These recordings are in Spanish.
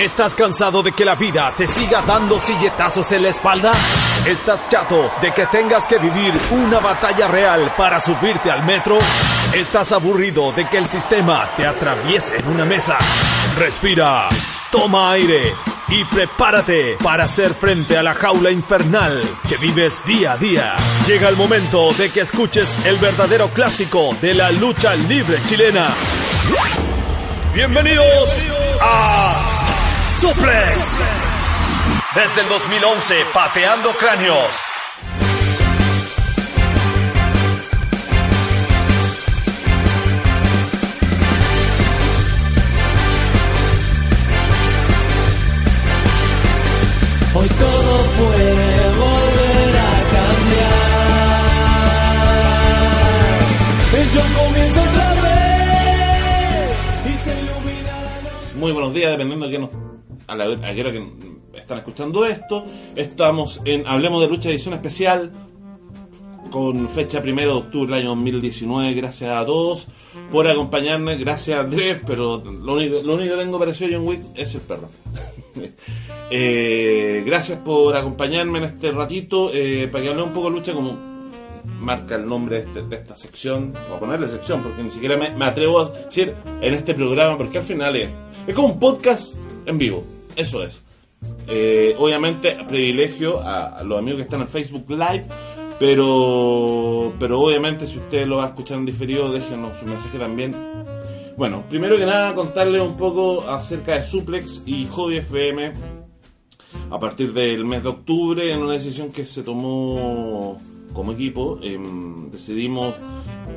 ¿Estás cansado de que la vida te siga dando silletazos en la espalda? ¿Estás chato de que tengas que vivir una batalla real para subirte al metro? ¿Estás aburrido de que el sistema te atraviese en una mesa? Respira, toma aire y prepárate para hacer frente a la jaula infernal que vives día a día. Llega el momento de que escuches el verdadero clásico de la lucha libre chilena. Bienvenidos a Suplex. Desde el 2011, pateando cráneos. Hoy todo puede volver a cambiar. El show comienza otra vez y se ilumina la noche. Muy buenos días, dependiendo de qué nos, a la hora que están escuchando esto. Estamos en Hablemos de Lucha edición especial con fecha 1 de octubre del año 2019. Gracias a todos por acompañarme. Gracias a Andrés, pero lo único, lo único que tengo parecido a John Wick es el perro. Eh, gracias por acompañarme en este ratito eh, para que hable un poco de lucha como marca el nombre de, este- de esta sección, o ponerle sección, porque ni siquiera me, me atrevo a decir en este programa, porque al final es, es como un podcast en vivo, eso es. Eh, obviamente privilegio a, los amigos que están en Facebook Live, pero, pero obviamente si usted lo va a escuchar en diferido, déjenos su mensaje también. Bueno, primero que nada contarles un poco acerca de Suplex y Hobby FM a partir del mes de octubre en una decisión que se tomó como equipo em, decidimos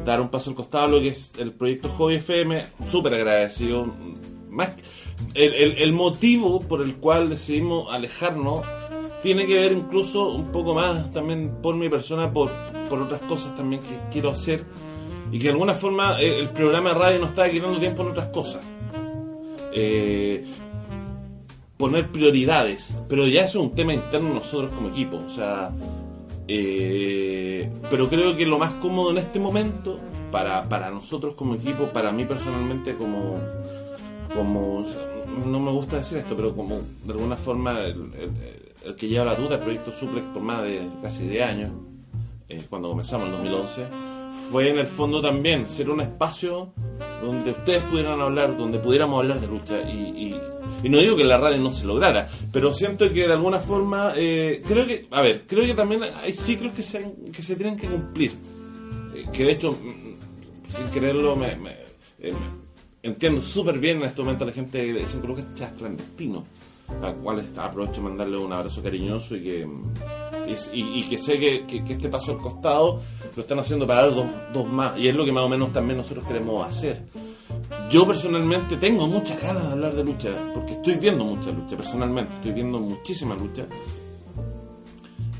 dar un paso al costado lo que es el proyecto Hobby FM súper agradecido más el, el- el motivo por el cual decidimos alejarnos tiene que ver incluso un poco más también por mi persona por, por otras cosas también que quiero hacer. Y que de alguna forma eh, el programa de radio nos está quitando tiempo en otras cosas. Eh, poner prioridades, pero ya es un tema interno nosotros como equipo, o sea, eh, pero creo que lo más cómodo en este momento para, para nosotros como equipo, para mí personalmente como, como, no me gusta decir esto, pero como de alguna forma el, el- el que lleva la duda del proyecto Suplex por más de casi 10 años, eh, cuando comenzamos en 2011, fue en el fondo también ser un espacio donde ustedes pudieran hablar, donde pudiéramos hablar de lucha. Y, y- no digo que la radio no se lograra, pero siento que de alguna forma, eh, creo que, a ver, creo que también hay ciclos que se, que se tienen que cumplir. Eh, que de hecho, mm, sin quererlo, me, eh, entiendo súper bien en este momento a la gente dicen que Lucas es clandestino. A cual está- aprovecho de mandarle un abrazo cariñoso y que y, que sé que, que- que este paso al costado lo están haciendo para dar dos, dos más y es lo que más o menos también nosotros queremos hacer. Yo personalmente tengo muchas ganas de hablar de lucha porque estoy viendo mucha lucha personalmente estoy viendo muchísima lucha.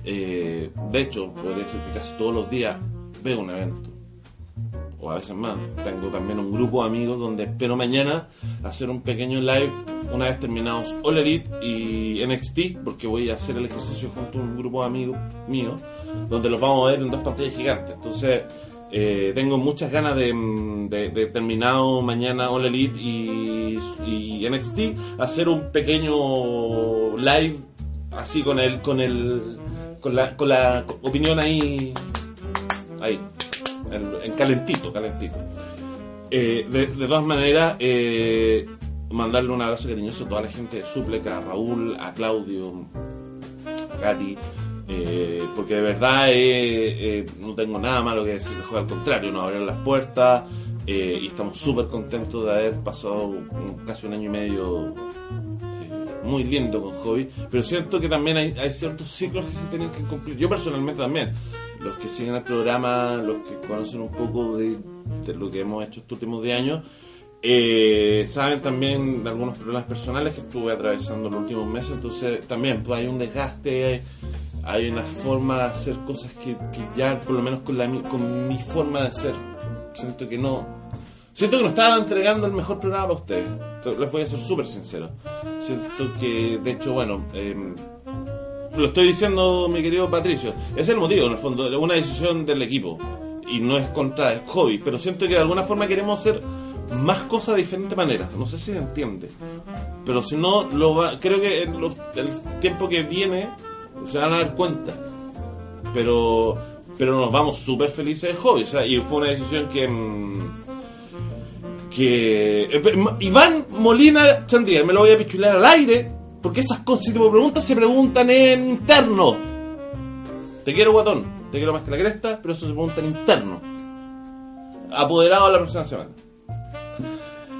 Eh, de hecho podría decir que casi todos los días veo un evento o a veces más. Tengo también un grupo de amigos donde espero mañana hacer un pequeño live una vez terminados All Elite y NXT, porque voy a hacer el ejercicio junto a un grupo de amigos míos, donde los vamos a ver en dos pantallas gigantes. Entonces, eh, tengo muchas ganas de, mm, de, de terminado mañana All Elite y, y NXT, hacer un pequeño live así con el, con el, con la, con la opinión ahí, ahí, en, en calentito, calentito. Eh, de, todas maneras, eh, mandarle un abrazo cariñoso a toda la gente de Supleca, a Raúl, a Claudio, a Katy, eh, porque de verdad no tengo nada malo que decir, mejor al contrario, nos abrieron las puertas y estamos súper contentos de haber pasado casi un año y medio muy lindo con Hobby, pero siento que también hay ciertos ciclos que se tienen que cumplir. Yo personalmente también, los que siguen el programa, los que conocen un poco de, lo que hemos hecho estos últimos 10 años, Eh, saben también de algunos problemas personales que estuve atravesando en los últimos meses, entonces también pues, hay un desgaste, hay, una forma de hacer cosas que, ya, por lo menos con, la, con mi forma de ser, siento que no, siento que no estaba entregando el mejor programa para ustedes. Les voy a ser súper sincero. Siento que, de hecho, bueno, em, lo estoy diciendo, mi querido Patricio, es el motivo, en el fondo, una decisión del equipo. Y no es contra el hobby, pero siento que de alguna forma queremos hacer más cosas de diferente manera. No sé si se entiende. Pero si no, lo va, creo que en el tiempo que viene se van a dar cuenta. Pero, pero nos vamos súper felices de hobby. Sea, y fue una decisión que. Mm, que. Eh, Iván Molina Chandía, me lo voy a pichular al aire. Porque esas cosas, si te preguntas, se preguntan en interno. Te quiero, guatón. Te quiero más que la cresta, pero eso se pregunta en interno. Apoderado a la próxima semana.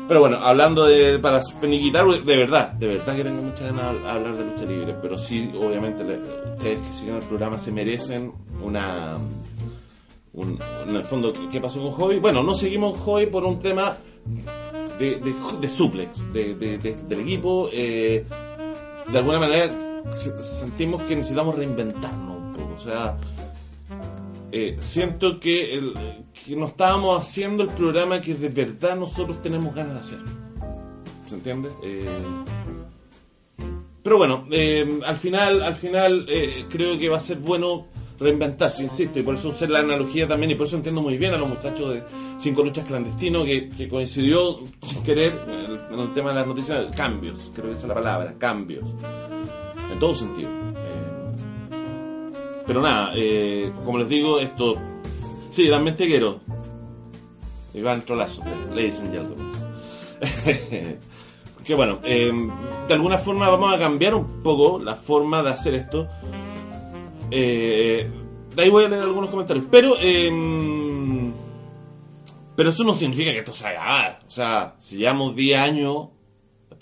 Pero bueno, hablando de. para peniquitar, de verdad, de verdad que tengo muchas ganas de hablar de lucha libre. Pero sí, obviamente, ustedes que siguen el programa se merecen una. en el fondo, ¿qué pasó con Hobby? Bueno, no seguimos Hobby por un tema de, de, suplex de, del equipo. Eh, de alguna manera sentimos que necesitamos reinventarnos un poco. O sea, eh, siento que, que no estábamos haciendo el programa que de verdad nosotros tenemos ganas de hacer. ¿Se entiende? Eh, pero bueno, eh, al final, al final creo que va a ser bueno reinventarse, insisto, y por eso usé la analogía también, y por eso entiendo muy bien a los muchachos de Cinco Luchas Clandestino, que, coincidió sin querer en el, tema de las noticias, cambios, creo que esa es la palabra, cambios, en todo sentido. Pero nada, eh, como les digo, esto. Sí, te quiero. Iván Trolazo, ladies and gentlemen. que bueno, eh, de alguna forma vamos a cambiar un poco la forma de hacer esto. Eh, de ahí voy a leer algunos comentarios. Pero, em, pero eso no significa que esto se haga. O sea, si llevamos 10 años,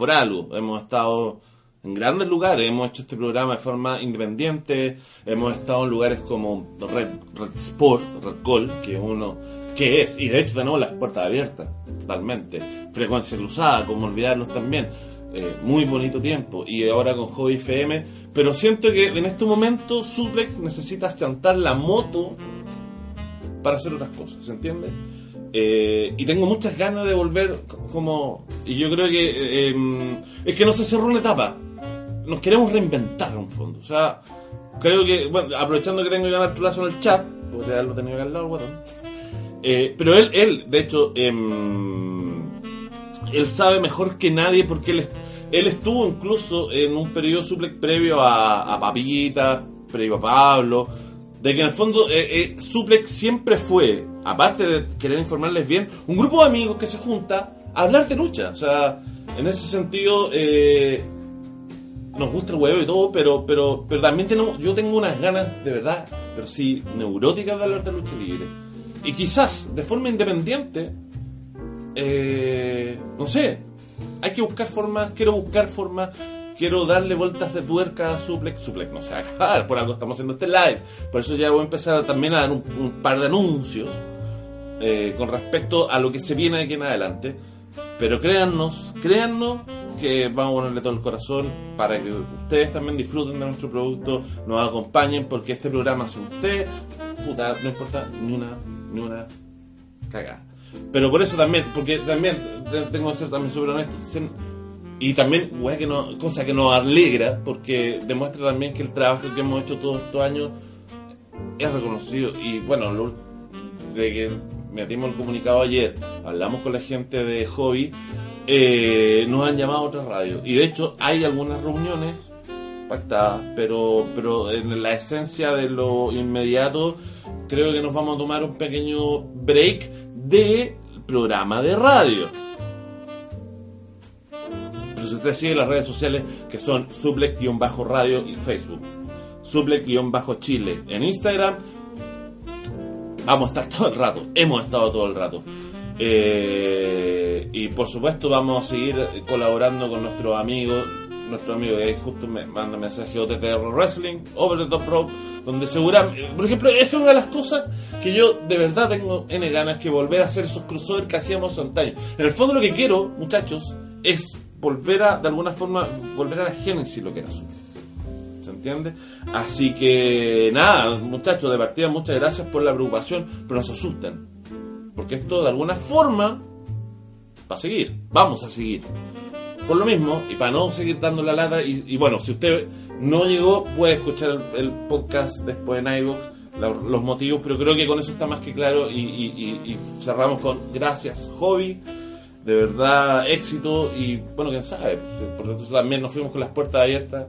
por algo. Hemos estado en grandes lugares. Hemos hecho este programa de forma independiente. Hemos estado en lugares como Red, Sport, Red Call, que uno que es, y de hecho tenemos las puertas abiertas, totalmente. Frecuencia cruzada, como olvidarlos también. Eh, muy bonito tiempo. Y ahora con Hobby FM. Pero siento que en este momento Suplex necesita chantar la moto para hacer otras cosas, ¿se entiende? Eh, y tengo muchas ganas de volver como... Y yo creo que... Eh, em, es que no se cerró una etapa nos queremos reinventar en un fondo. O sea, creo que, bueno, aprovechando que tengo ya el plazo en el chat, podría haberlo tenido acá al lado, eh, pero él, él, de hecho, em, él sabe mejor que nadie porque él, él estuvo incluso en un periodo suplex previo a, a Papita, previo a Pablo, de que en el fondo eh, eh, Suplex siempre fue, aparte de querer informarles bien, un grupo de amigos que se junta a hablar de lucha. O sea, en ese sentido, eh, nos gusta el huevo y todo, pero, pero, pero también tenemos, yo tengo unas ganas, de verdad, pero sí, neuróticas de hablar de lucha libre. Y quizás, de forma independiente, eh, no sé, hay que buscar formas, quiero buscar formas, quiero darle vueltas de tuerca a Suplex. Suplex no se va a acabar, por algo estamos haciendo este live. Por eso ya voy a empezar también a dar un, par de anuncios eh, con respecto a lo que se viene aquí en adelante. Pero créannos, créannos que vamos a ponerle todo el corazón para que ustedes también disfruten de nuestro producto, nos acompañen, porque este programa es usted, puta, no importa ni una, ni una cagada. Pero por eso también, porque también tengo que ser también súper honesto, y también, que cosa que nos alegra, porque demuestra también que el trabajo que hemos hecho todos estos años es reconocido. Y bueno, lo, de que metimos el comunicado ayer, hablamos con la gente de Hobby eh, nos han llamado a otras radios. Y de hecho hay algunas reuniones pactadas, pero, pero en la esencia de lo inmediato creo que nos vamos a tomar un pequeño break de programa de radio. Pero si usted sigue las redes sociales que son suplex-radio y Facebook. Suplex-chile en Instagram. Vamos a estar todo el rato. Hemos estado todo el rato. Eh, y por supuesto vamos a seguir colaborando con nuestros amigos nuestro amigo que justo me manda mensaje OTTR Wrestling, Over the Top Rope, donde seguramente, por ejemplo, esa es una de las cosas que yo de verdad tengo N ganas que volver a hacer esos crossovers que hacíamos antaño. En el fondo lo que quiero, muchachos, es volver a, de alguna forma, volver a la génesis lo que era su ¿Se entiende? Así que nada, muchachos, de partida muchas gracias por la preocupación, pero no se asusten. Porque esto de alguna forma va a seguir, vamos a seguir. Por lo mismo, y para no seguir dando la lata, y, bueno, si usted no llegó, puede escuchar el, podcast después en iVoox, los, motivos, pero creo que con eso está más que claro y, cerramos con gracias, hobby, de verdad, éxito y bueno, quién sabe, por lo tanto también nos fuimos con las puertas abiertas,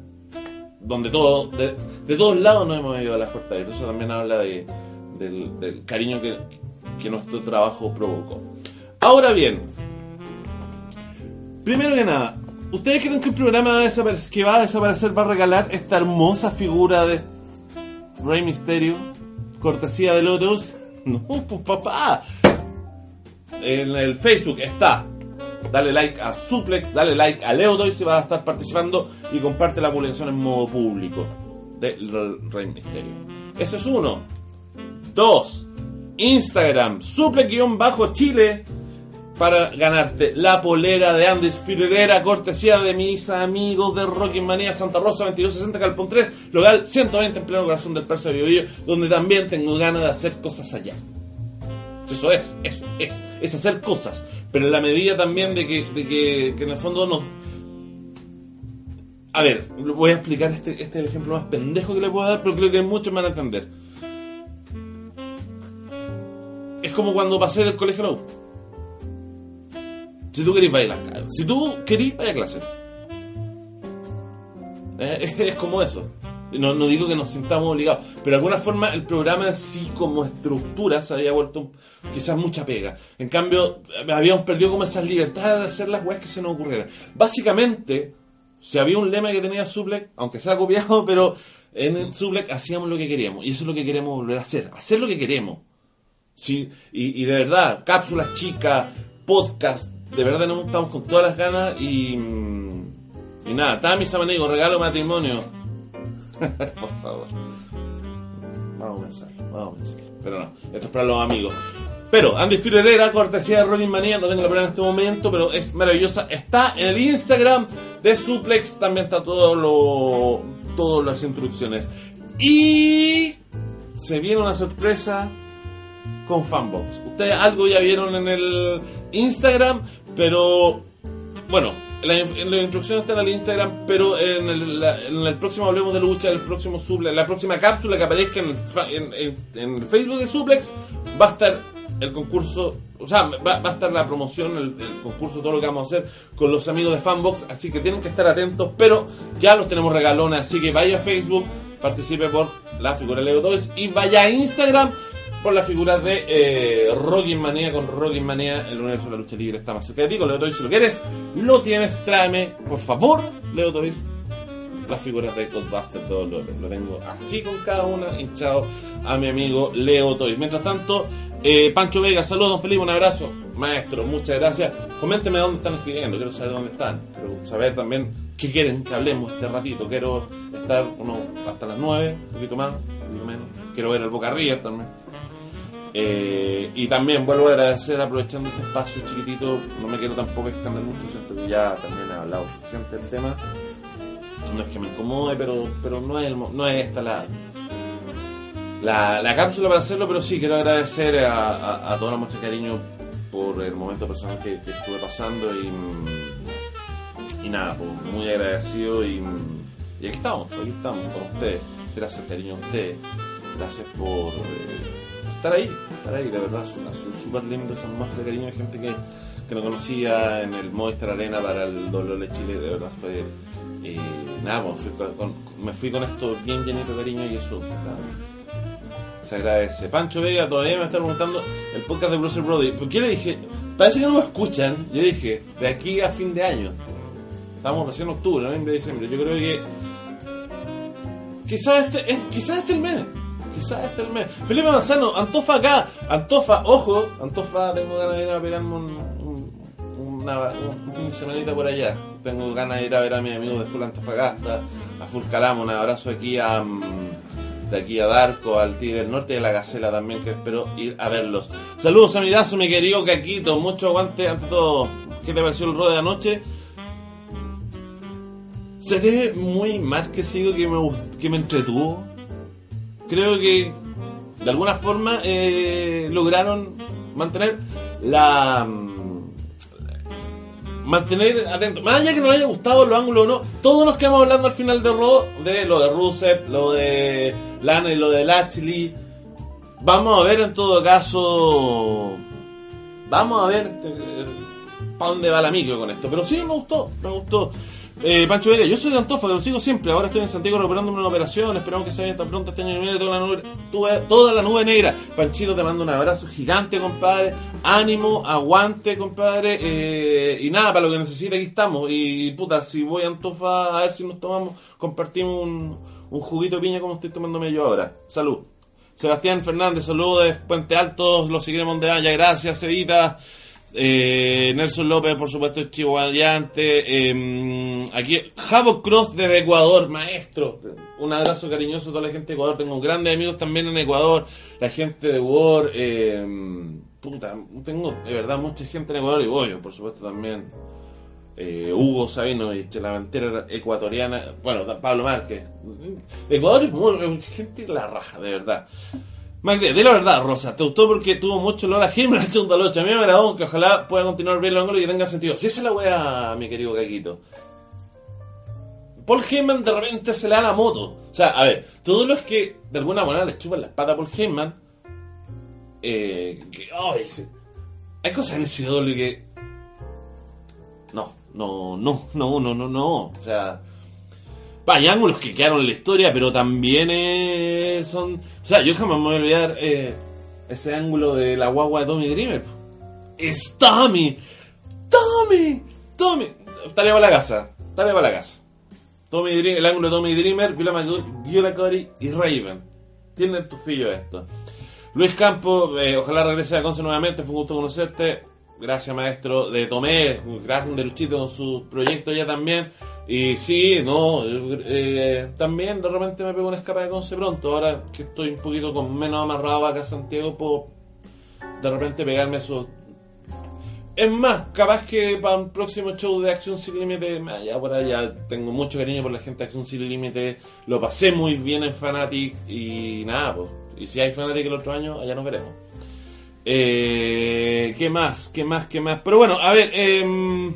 donde todo, de, de todos lados nos hemos ido a las puertas abiertas, eso también habla de, del, del cariño que, que nuestro trabajo provocó. Ahora bien, Primero que nada, ¿ustedes creen que el programa que va a desaparecer va a regalar esta hermosa figura de Rey Mysterio? Cortesía de Lotus. No, pues papá. En el Facebook está. Dale like a Suplex, dale like a Leo Doy si va a estar participando y comparte la publicación en modo público del Rey Mysterio. Ese es uno. Dos. Instagram, suplex-chile para ganarte la polera de Andes Pirera, cortesía de mis amigos de Rocky Manía Santa Rosa 2260 Calpón 3, local 120 en pleno corazón del Persa donde también tengo ganas de hacer cosas allá. Eso es, eso es, es hacer cosas, pero en la medida también de que, de que, que en el fondo no... A ver, voy a explicar este, este ejemplo más pendejo que le puedo dar, pero creo que muchos me van a entender. Es como cuando pasé del colegio a. Si tú querés bailar, si tú querés vaya a clase. Eh, Es, como eso. No, no digo que nos sintamos obligados, pero de alguna forma el programa en sí como estructura se había vuelto quizás mucha pega. En cambio, habíamos perdido como esas libertades de hacer las weas que se nos ocurrieran. Básicamente, si había un lema que tenía Suplex, aunque se ha copiado, pero en el hacíamos lo que queríamos. Y eso es lo que queremos volver a hacer. Hacer lo que queremos. Sí, y, y de verdad, cápsulas chicas, podcast, de verdad nos estamos con todas las ganas y. mm, Y nada, Tami Samanigo, regalo matrimonio. Por favor. Vamos a pensar, vamos a pensar. Pero no, esto es para los amigos. Pero Andy Herrera, cortesía de Rolling Manía, no tengo la prueba en este momento, pero es maravillosa. Está en el Instagram de Suplex, también está todo lo. todas las instrucciones. Y se viene una sorpresa con Fanbox. Ustedes algo ya vieron en el Instagram, pero bueno, en la, en la instrucción está en el Instagram, pero en el, la- en próximo Hablemos de Lucha, el próximo Suplex, la próxima cápsula que aparezca en el, en- el Facebook de Suplex, va a estar el concurso, o sea, va, va a estar la promoción, el, concurso, todo lo que vamos a hacer con los amigos de Fanbox, así que tienen que estar atentos, pero ya los tenemos regalones, así que vaya a Facebook, participe por la figura Leo 2 y vaya a Instagram por las figuras de eh, Rockin' Manía con Rockin' Manía, el universo de la lucha libre está más cerca de ti, con Leo Toys, si lo quieres, lo tienes, tráeme, por favor, Leo Toys, las figuras de Godbuster todos lo, lo tengo así con cada una, hinchado a mi amigo Leo Toys. Mientras tanto, eh, Pancho Vega, saludos, don Felipe, un abrazo, maestro, muchas gracias. Coménteme dónde están escribiendo, quiero saber dónde están, quiero saber también qué quieren que hablemos este ratito, quiero estar uno hasta las 9, un poquito más, un poquito menos, quiero ver el Boca River también. Eh, y también vuelvo a agradecer aprovechando este espacio chiquitito, no me quiero tampoco extender mucho, siento que ya también he hablado suficiente del tema. No es que me incomode, pero, pero no, es el no es esta la, la, la cápsula para hacerlo, pero sí quiero agradecer a, a, toda la muestra cariño por el momento personal que, estuve pasando y, y nada, pues, muy agradecido y, y aquí estamos, aquí estamos con ustedes. Gracias cariño a ustedes, gracias por eh, estar ahí, estar ahí, de verdad, son son súper lindas esas muestras de cariño de gente que, que no conocía en el Movistar Arena para el doble de Chile, de verdad fue eh, nada, pues, me fui con esto bien llenito de cariño y eso se agradece. Pancho Vega todavía me está preguntando el podcast de Bruce Brody. ¿Por qué le dije? Parece que no lo escuchan. Yo dije, de aquí a fin de año. Estamos recién octubre, noviembre, diciembre. Yo creo que. Quizás este, es, quizás este el mes. Quizás este el mes. Felipe Manzano, Antofa acá. Antofa, ojo. Antofa, tengo ganas de ir a pegarme un, un, una- un por allá. tengo ganas de ir a ver a mis amigos de Full Antofagasta, a Full Calamo, un abrazo aquí a mm, de aquí a Darko, al Tigre del Norte y a la Gacela también, que espero ir a verlos. Saludos amigazo, mi querido Caquito, mucho aguante ante todo. ¿Qué te pareció el rode de anoche? Seré muy más que sigo que me, que me entretuvo. Creo que de alguna forma eh, lograron mantener la mm, mantener atento más allá que nos haya gustado los ángulos o no todos los que vamos hablando al final de Raw de lo de Rusev lo de Lana y lo de Lashley. Vamos a ver en todo caso vamos a ver para dónde va la micro con esto. Pero sí me gustó me gustó eh, Pancho Vega, yo soy de Antofa, lo sigo siempre. Ahora estoy en Santiago recuperándome una operación. Esperamos que se vaya tan pronto este año y toda la nube, toda, la nube negra. Panchito, te mando un abrazo gigante, compadre. Ánimo, aguante, compadre. Eh, y nada, para lo que necesite, aquí estamos. Y puta, si voy a Antofa, a ver si nos tomamos, compartimos un, juguito de piña como estoy tomándome yo ahora. Salud. Sebastián Fernández, saludos de Puente Alto, lo seguiremos de allá, gracias, Evita. Eh, Nelson López, por supuesto, es chihuahuayante. Eh, aquí, Javo Cross desde Ecuador, maestro. Un abrazo cariñoso a toda la gente de Ecuador. Tengo grandes amigos también en Ecuador. La gente de Word. Eh, puta, tengo de verdad mucha gente en Ecuador y Bollo, por supuesto, también. Eh, Hugo Sabino y la Ventera ecuatoriana. Bueno, Pablo Márquez. Ecuador es muy, gente la raja, de verdad. Magde, de la verdad, Rosa, te gustó porque tuvo mucho olor a Jiménez Chundalocha. A mí me agradó que ojalá pueda continuar bien el ángulo y tenga sentido. Si esa es la wea, mi querido Caquito. Paul Heyman de repente se le da la moto. O sea, a ver, todos los que de alguna manera le chupan la espalda a Paul Heyman, eh, que, oh, ese- hay cosas en ese doble que. No, no, no, no, no, no, no. O sea, Hay ángulos que quedaron en la historia, pero también eh, son. O sea, yo jamás me voy a olvidar eh, ese ángulo de la guagua de Tommy Dreamer. Es Tommy, Tommy, Tommy. Tarea para la casa, tarea para la casa. Tommy Dreamer, el ángulo de Tommy Dreamer, Viola Cody y Raven. Tienen tu fillo esto. Luis Campos, eh, ojalá regrese a Conce nuevamente, fue un gusto conocerte. Gracias, maestro. De Tomé, gracias de Luchito con su proyecto ya también. Y sí, no, eh, también de repente me pego una escapa de Conce pronto. Ahora que estoy un poquito con menos amarrado acá a Santiago, puedo de repente pegarme esos. Es más, capaz que para un próximo show de Acción Sin Límite, allá por allá, tengo mucho cariño por la gente de Acción Sin Límite, lo pasé muy bien en Fanatic y nada, pues. Y si hay Fanatic el otro año, allá nos veremos. Eh, ¿Qué más? ¿Qué más? ¿Qué más? Pero bueno, a ver, eh,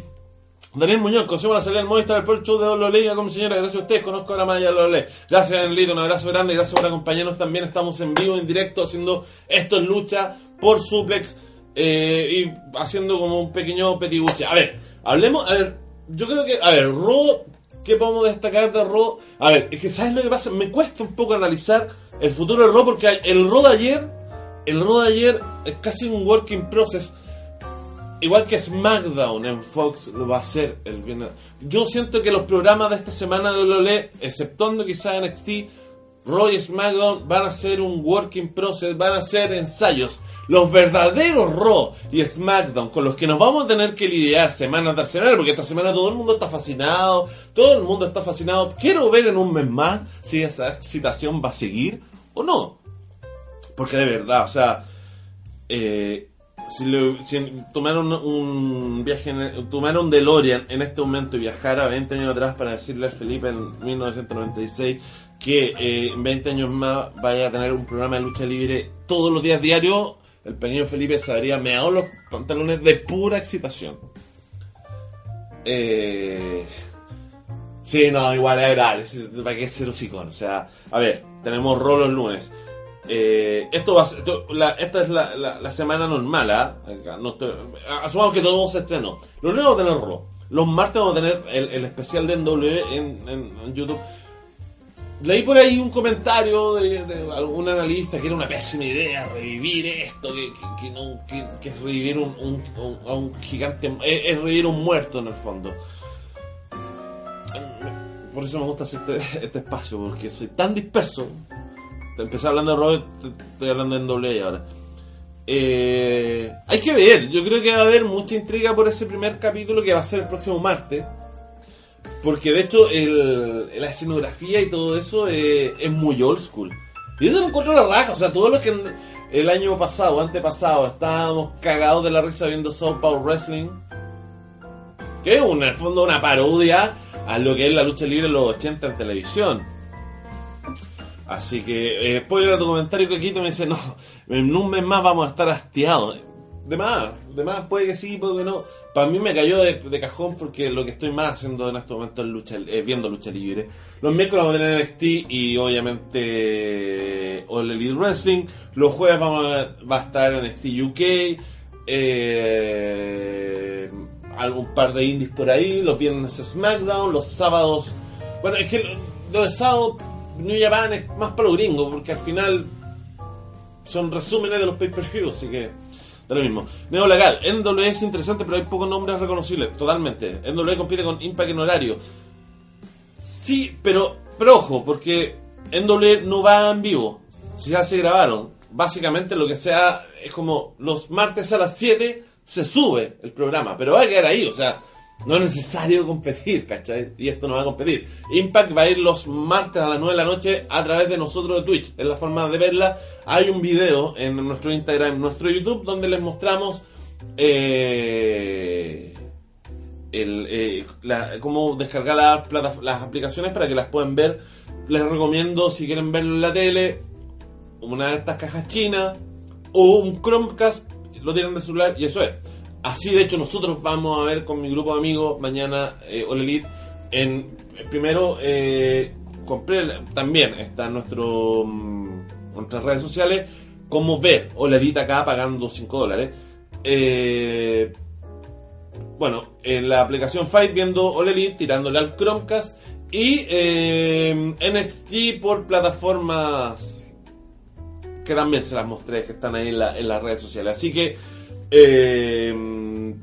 Daniel Muñoz, consejo la salida del Movistar el show de WWE. Como señora, gracias a ustedes, conozco a la malla de WWE. Gracias, Danielito, un abrazo grande, gracias por acompañarnos también. Estamos en vivo, en directo, haciendo esto en lucha por suplex eh, y haciendo como un pequeño petiguche. A ver, hablemos, a ver, yo creo que, a ver, Raw, ¿qué podemos destacar de Raw? A ver, es que ¿sabes lo que pasa? Me cuesta un poco analizar el futuro de Raw porque el Raw de ayer, el Raw de ayer es casi un work in process. Igual que SmackDown en Fox lo va a hacer el viernes. Yo siento que los programas de esta semana de WWE, exceptuando quizá NXT, Raw y SmackDown van a ser un working process, van a ser ensayos. Los verdaderos Raw y SmackDown con los que nos vamos a tener que lidiar semana tras semana, porque esta semana todo el mundo está fascinado, todo el mundo está fascinado. Quiero ver en un mes más si esa excitación va a seguir o no. Porque de verdad, o sea, eh, si, lo- si tomar un, viaje, en, tomar un DeLorean en este momento y viajar a 20 años atrás para decirle a Felipe en 1996 que eh, en 20 años más vaya a tener un programa de lucha libre todos los días diarios, el pequeño Felipe se habría meado los pantalones de pura excitación. Eh, sí, no, igual es verdad, para qué ser hocicón. O sea, a ver, tenemos rol los lunes. Eh, esto va esta es la, la- semana normal, ¿ah? Asumamos que todo se estrenó. Los lunes vamos a tener Raw. Los martes vamos a tener el, el especial de NW en, en- YouTube. Leí por ahí un comentario de, de algún analista que era una pésima idea revivir esto, que, que- que es revivir un, un- gigante, es revivir un muerto en el fondo. Por eso me gusta hacer este, este espacio, porque soy tan disperso. Empecé hablando de Robert, estoy hablando en doble ahora. Eh, hay que ver, yo creo que va a haber mucha intriga por ese primer capítulo que va a ser el próximo martes. Porque de hecho el, la escenografía y todo eso eh, es muy old school. Y eso lo encuentro la raja. O sea, todo lo que el año pasado, antepasado, estábamos cagados de la risa viendo South Power Wrestling. Que es en el fondo una parodia a lo que es la lucha libre en los 80 en televisión. Así que, eh, spoiler a tu comentario que te me dice, no, en un mes más vamos a estar hastiados. De más, de más puede que sí, puede que no. Para mí me cayó de, cajón porque lo que estoy más haciendo en este momento es lucha, es viendo lucha libre. Los miércoles vamos a tener NXT y obviamente All Elite Wrestling. Los jueves vamos a, va a estar NXT UK. Eh, algún par de indies por ahí. Los viernes SmackDown. Los sábados. Bueno, es que lo, lo de sábado New Japan es más para los gringos porque al final son resúmenes de los pay-per-view, así que da lo mismo. Neo Legal, NW es interesante, pero hay pocos nombres reconocibles, totalmente. NW compite con Impact en horario. Sí, pero, pero ojo, porque NW no va en vivo, si ya se grabaron. Básicamente lo que sea es como los martes a las 7 se sube el programa, pero va a quedar ahí, o sea, no es necesario competir, ¿cachai? Y esto no va a competir. Impact va a ir los martes a las 9 de la noche a través de nosotros de Twitch. Es la forma de verla. Hay un video en nuestro Instagram, en nuestro YouTube, donde les mostramos eh, el, eh, la- cómo descargar las, las aplicaciones para que las puedan ver. Les recomiendo, si quieren verlo en la tele, una de estas cajas chinas o un Chromecast, lo tienen de celular y eso es. Así de hecho nosotros vamos a ver con mi grupo de amigos mañana eh, All en primero eh, compré también está en nuestro mm, nuestras redes sociales. Cómo ver All Elite acá pagando 5 dólares Eh, bueno en la aplicación Fight viendo All Elite tirándole al Chromecast y eh, NXT por plataformas que también se las mostré, que están ahí en, la- en las redes sociales. Así que, eh,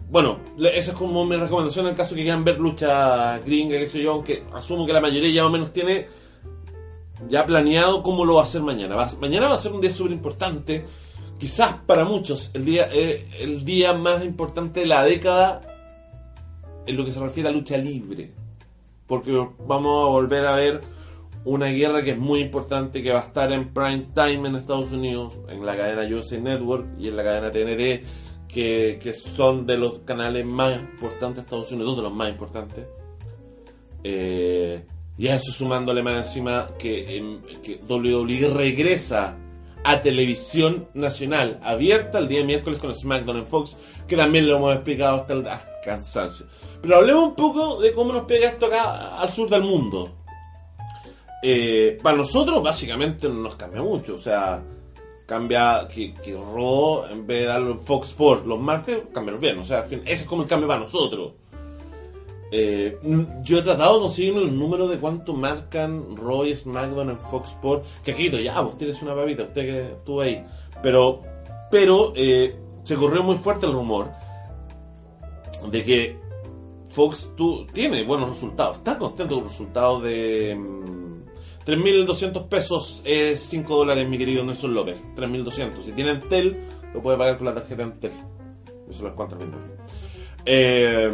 bueno, esa es como mi recomendación en caso que quieran ver lucha gringa, qué sé yo, aunque asumo que la mayoría ya o menos tiene ya planeado cómo lo va a hacer mañana. Mañana va a ser un día súper importante, quizás para muchos el día, eh, el día más importante de la década en lo que se refiere a lucha libre. Porque vamos a volver a ver una guerra que es muy importante que va a estar en prime time en Estados Unidos, en la cadena USA Network y en la cadena TNT, que, son de los canales más importantes de Estados Unidos, dos de los más importantes. Eh, y eso sumándole más encima que, em, que WWE regresa a televisión nacional abierta el día miércoles con SmackDown en Fox, que también lo hemos explicado hasta el cansancio. Pero hablemos un poco de cómo nos pega esto acá al sur del mundo. Eh, para nosotros básicamente no nos cambia mucho, o sea, cambia que, que Raw en vez de darlo en Fox Sports los martes, cambia bien, o sea, ese es como el cambio para nosotros. Eh, yo he tratado de conseguir los números de cuánto marcan Raw y SmackDown en Fox Sports, que aquí ya, vos tienes una babita, usted que estuvo ahí, pero, pero eh, se corrió muy fuerte el rumor de que Fox tú, tiene buenos resultados, está contento con los resultados de mm, 3.200 pesos es 5 dólares, mi querido Nelson López. 3.200. Si tienen Tel, lo puede pagar con la tarjeta Entel. Eso es cuántas ventas. Eh,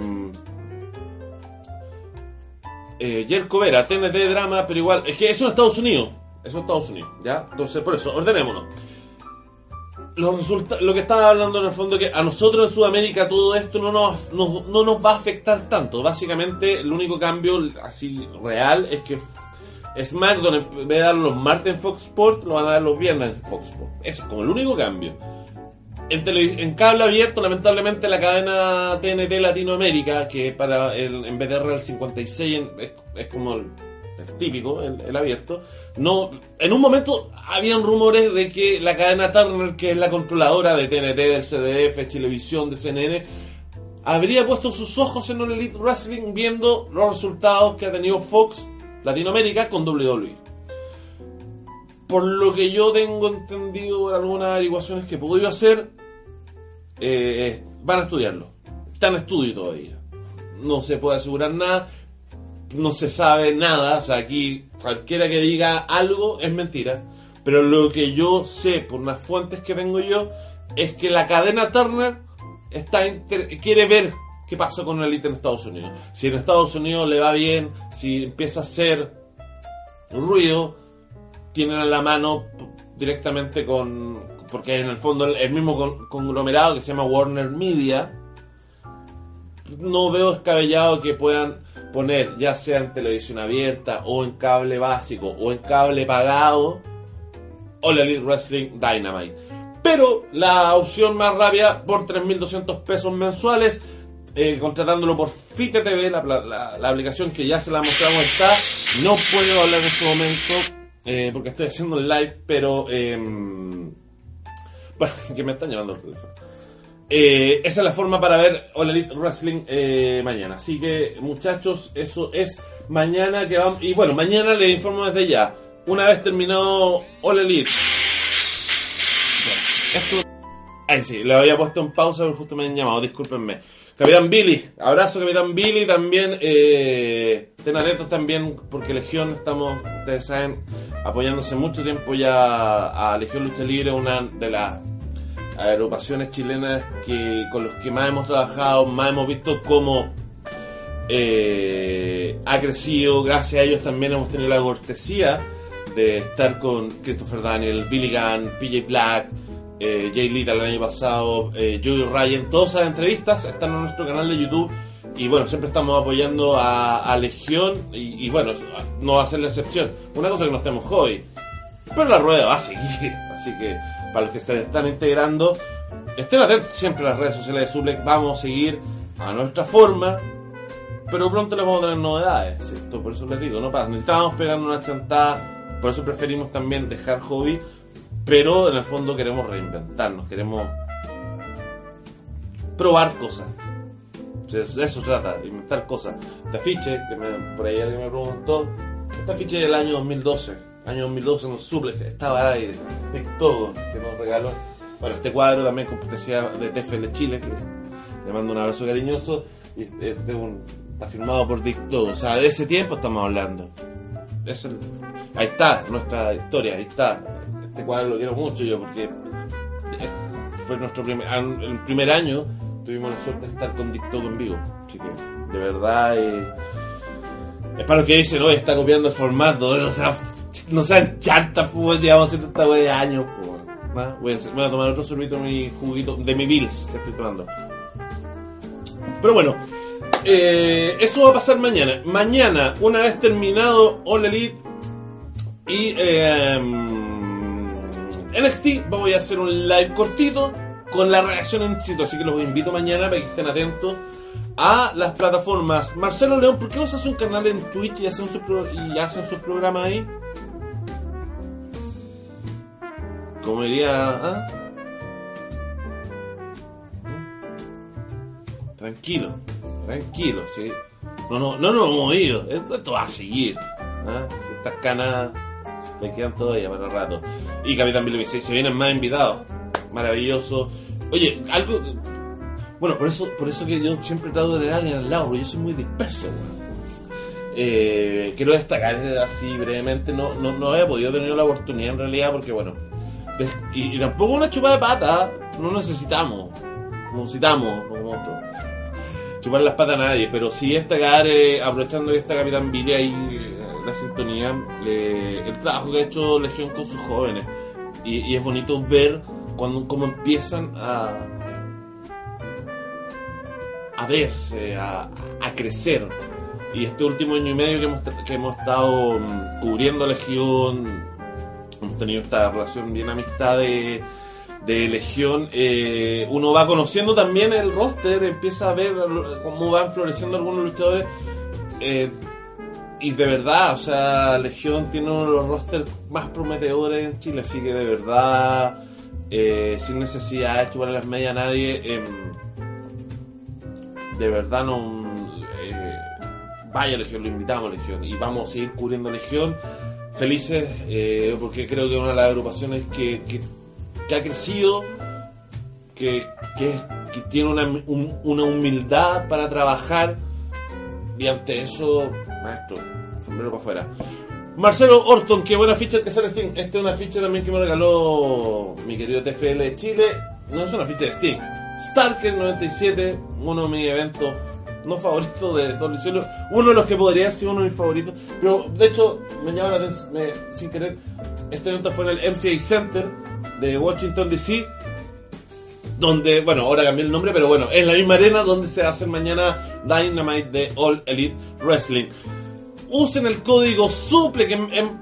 eh, Jerko Vera, TNT drama, pero igual. Es que eso en Estados Unidos. Eso en Estados Unidos, ¿ya? Entonces, por eso, ordenémonos. Los resulta- lo que estaba hablando en el fondo que a nosotros en Sudamérica todo esto no nos, no, no nos va a afectar tanto. Básicamente, el único cambio así real es que SmackDown en vez de dar los martes en Fox Sports, lo van a dar los viernes en Fox Sports. Ese es como el único cambio. En, en cable abierto, lamentablemente, la cadena TNT Latinoamérica, que para el, en vez de RL 56 en- es, es como el, es típico, el, el abierto, no, en un momento habían rumores de que la cadena Turner, que es la controladora de TNT, del CDF, Chilevisión, de CNN, habría puesto sus ojos en un Elite Wrestling viendo los resultados que ha tenido Fox Latinoamérica con WWE. Por lo que yo tengo entendido algunas averiguaciones que he podido hacer, eh, van a estudiarlo. Está en estudio todavía. No se puede asegurar nada, no se sabe nada. O sea, aquí cualquiera que diga algo es mentira. Pero lo que yo sé por unas fuentes que tengo yo es que la cadena Turner está quiere ver qué pasa con la elite en Estados Unidos. Si en Estados Unidos le va bien, si empieza a hacer ruido, tienen la mano directamente con. Porque en el fondo el- mismo con- conglomerado que se llama Warner Media, no veo descabellado que puedan poner, ya sea en televisión abierta o en cable básico o en cable pagado, All Elite Wrestling Dynamite. Pero la opción más rápida por 3.200 pesos mensuales, eh, contratándolo por Fite TV, la, la- la aplicación que ya se la mostramos está. No puedo hablar en este momento eh, porque estoy haciendo el live, pero... em, bueno, que me están llamando el teléfono. Eh, esa es la forma para ver All Elite Wrestling eh, mañana. Así que, muchachos, eso es mañana que vamos. Y bueno, mañana les informo desde ya. Una vez terminado All Elite. Bueno, esto. Sí, le había puesto en pausa, pero justo me han llamado, discúlpenme. Capitán Billy, abrazo Capitán Billy, también eh, atentos también porque Legión estamos, ustedes saben, apoyándose mucho tiempo ya a Legión Lucha Libre, una de las agrupaciones chilenas que con los que más hemos trabajado, más hemos visto cómo eh, ha crecido. Gracias a ellos también hemos tenido la cortesía de estar con Christopher Daniel, Billy Gunn, PJ Black, eh, Jay Lita el año pasado, eh, Joey Ryan. Todas esas entrevistas están en nuestro canal de YouTube. Y bueno, siempre estamos apoyando a, a Legión. Y, y bueno, no va a ser la excepción. Una cosa que no estemos hobby. Pero la rueda va a seguir. Así que para los que se están integrando, estén atentos siempre a las redes sociales de Suplex. Vamos a seguir a nuestra forma. Pero pronto les vamos a tener novedades, ¿cierto? Por eso les digo, no pasa. Necesitábamos pegar una chantada. Por eso preferimos también dejar hobby. Pero en el fondo queremos reinventarnos. Queremos probar cosas. De eso se trata, de inventar cosas. Este afiche, que por ahí alguien me preguntó, este afiche del año 2012, año 2012 en los suples, estaba al aire, es todo que nos regaló. Bueno, este cuadro también con de TFL Chile, que le mando un abrazo cariñoso, y este es un- está firmado por Dick Todo. O sea, de ese tiempo estamos hablando. Es ahí está nuestra historia, ahí está. Este lo quiero mucho yo porque eh, fue nuestro primer, el primer año tuvimos la suerte de estar con Dictoco en vivo. Así que, de verdad, eh, es para los que dicen, hoy está copiando el formato, no sean, no sean chantas, pues, llevamos haciendo esta wea de años. Voy a, tomar otro sorbito de mi juguito, de mi Bills que estoy tomando. Pero bueno, eh, eso va a pasar mañana. Mañana, una vez terminado All Elite y NXT, voy a hacer un live cortito con la reacción en sitio. Así que los invito mañana para que estén atentos a las plataformas. Marcelo León, ¿por qué no se hace un canal en Twitch y hacen sus, pro- y hacen sus programas ahí? Como diría... ¿ah? Tranquilo, tranquilo, sí. No, no, no nos hemos ido. Esto va a seguir. ¿ah? Estas canas le quedan todavía para rato. Y Capitán Billy dice, se vienen más invitados. Maravilloso. Oye, algo. Bueno, por eso, por eso que yo siempre trato de tener alguien al lado, porque yo soy muy disperso, weón. Eh, quiero destacar así brevemente, no, no, no he podido tener la oportunidad en realidad porque bueno, y, tampoco una chupada de pata, no necesitamos, no necesitamos como otro, chupar las patas a nadie, pero sí destacar, eh, aprovechando que está Capitán Billy ahí, eh, la sintonía, el trabajo que ha hecho Legión con sus jóvenes, y, es bonito ver cuando cómo empiezan a a verse, a, a crecer. Y este último año y medio que hemos, que hemos estado mm, cubriendo Legión, hemos tenido esta relación bien amistad de, de Legión, eh, uno va conociendo también el roster, empieza a ver cómo van floreciendo algunos luchadores. eh, y de verdad, o sea, Legión tiene uno de los rosters más prometedores en Chile, así que de verdad, eh, sin necesidad de chuparle las medias a nadie, em, de verdad no eh, vaya Legión, lo invitamos a Legión y vamos a seguir cubriendo Legión felices eh, porque creo que es una de las agrupaciones que, que, ha crecido que, que, tiene una, un- una humildad para trabajar y ante eso maestro sombrero para afuera Marcelo Orton, qué buena ficha que sale Sting. Esta es una ficha también que me regaló mi querido TFL de Chile. No es una ficha de Sting, Starker 97, uno de mis eventos no favoritos de WCW, uno de los que podría ser uno de mis favoritos, pero de hecho me llama la atención, sin querer, este evento fue en el MCA Center de Washington DC, donde, bueno, ahora cambié el nombre, pero bueno, es la misma arena donde se hacer mañana Dynamite de All Elite Wrestling. Usen el código SUPLE en, en-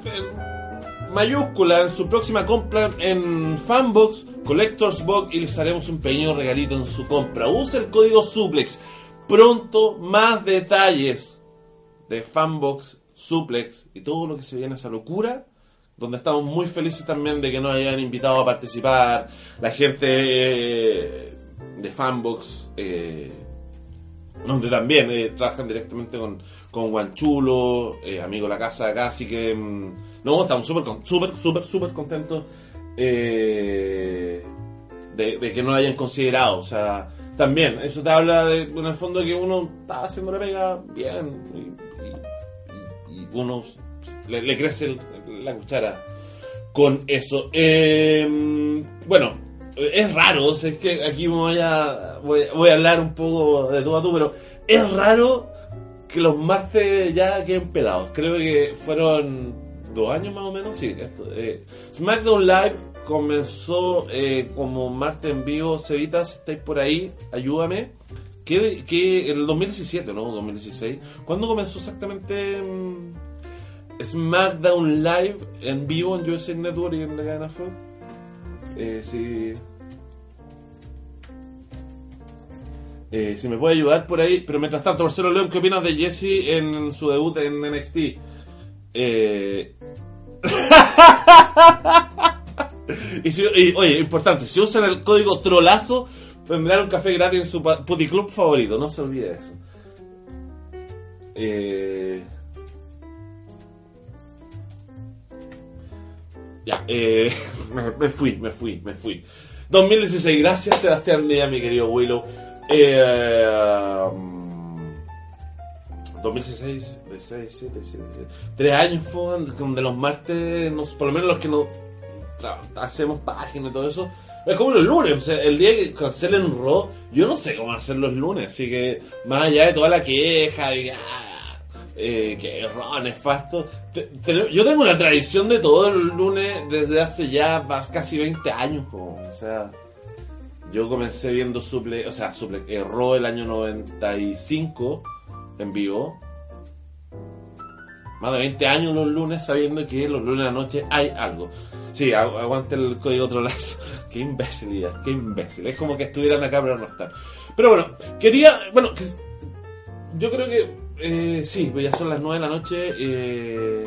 mayúscula en su próxima compra en Fanbox, Collectors Box y les haremos un pequeño regalito en su compra. Use el código SUPLEX. Pronto más detalles de Fanbox, Suplex y todo lo que se viene a esa locura. Donde estamos muy felices también de que nos hayan invitado a participar. La gente eh, de Fanbox, eh, donde también eh, trabajan directamente con, con Guanchulo, amigo de la casa acá, así que mm, no, estamos súper, súper, súper, súper contentos de, que nos hayan considerado, o sea, también, eso te habla de, en el fondo que uno está haciendo la pega bien y, y- y uno le, le crece el- la cuchara con eso. Eh, bueno, es raro, es que aquí voy a, voy, voy a hablar un poco de tú a tú, pero es raro que los martes ya queden pelados. Creo que fueron dos años más o menos, sí. Esto, eh, SmackDown Live comenzó eh, como martes en vivo. Cevitas, si estáis por ahí, ayúdame. Que, que el 2017, ¿no? 2016. ¿Cuándo comenzó exactamente mm, SmackDown Live en vivo en USA Network y en la cadena Fox? Eh, sí. Eh, si me puede ayudar por ahí. Pero mientras tanto, Marcelo León, ¿qué opinas de Jesse en su debut en NXT? Eh... y, si- y, oye, importante, si usan el código trolazo, tendrán un café gratis en su puticlub favorito. No se olvide de eso. Eh... Ya, eh, me, fui, me fui, me fui. 2016, gracias Sebastián Díaz, mi querido Willow. Eh, um, 2016, 16, 7, 7, 7. Tres años fueron donde los martes, nos, por lo menos los que no hacemos páginas y todo eso, es como los lunes. O sea, el día que cancelen Raw, yo no sé cómo ser los lunes. Así que, más allá de toda la queja y ah, eh, que Raw nefasto, te- yo tengo una tradición de todo el lunes desde hace ya más casi 20 años. como, o sea. Yo comencé viendo Suple, o sea, Suple, Raw el año 95 en vivo. Más de 20 años los lunes sabiendo que los lunes a la noche hay algo. Sí, agu- aguante el código trolazo. qué imbecilidad, qué imbécil. Es como que estuvieran acá pero no están. Pero bueno, quería, bueno, yo creo que, eh, sí, pues ya son las 9 de la noche. Eh,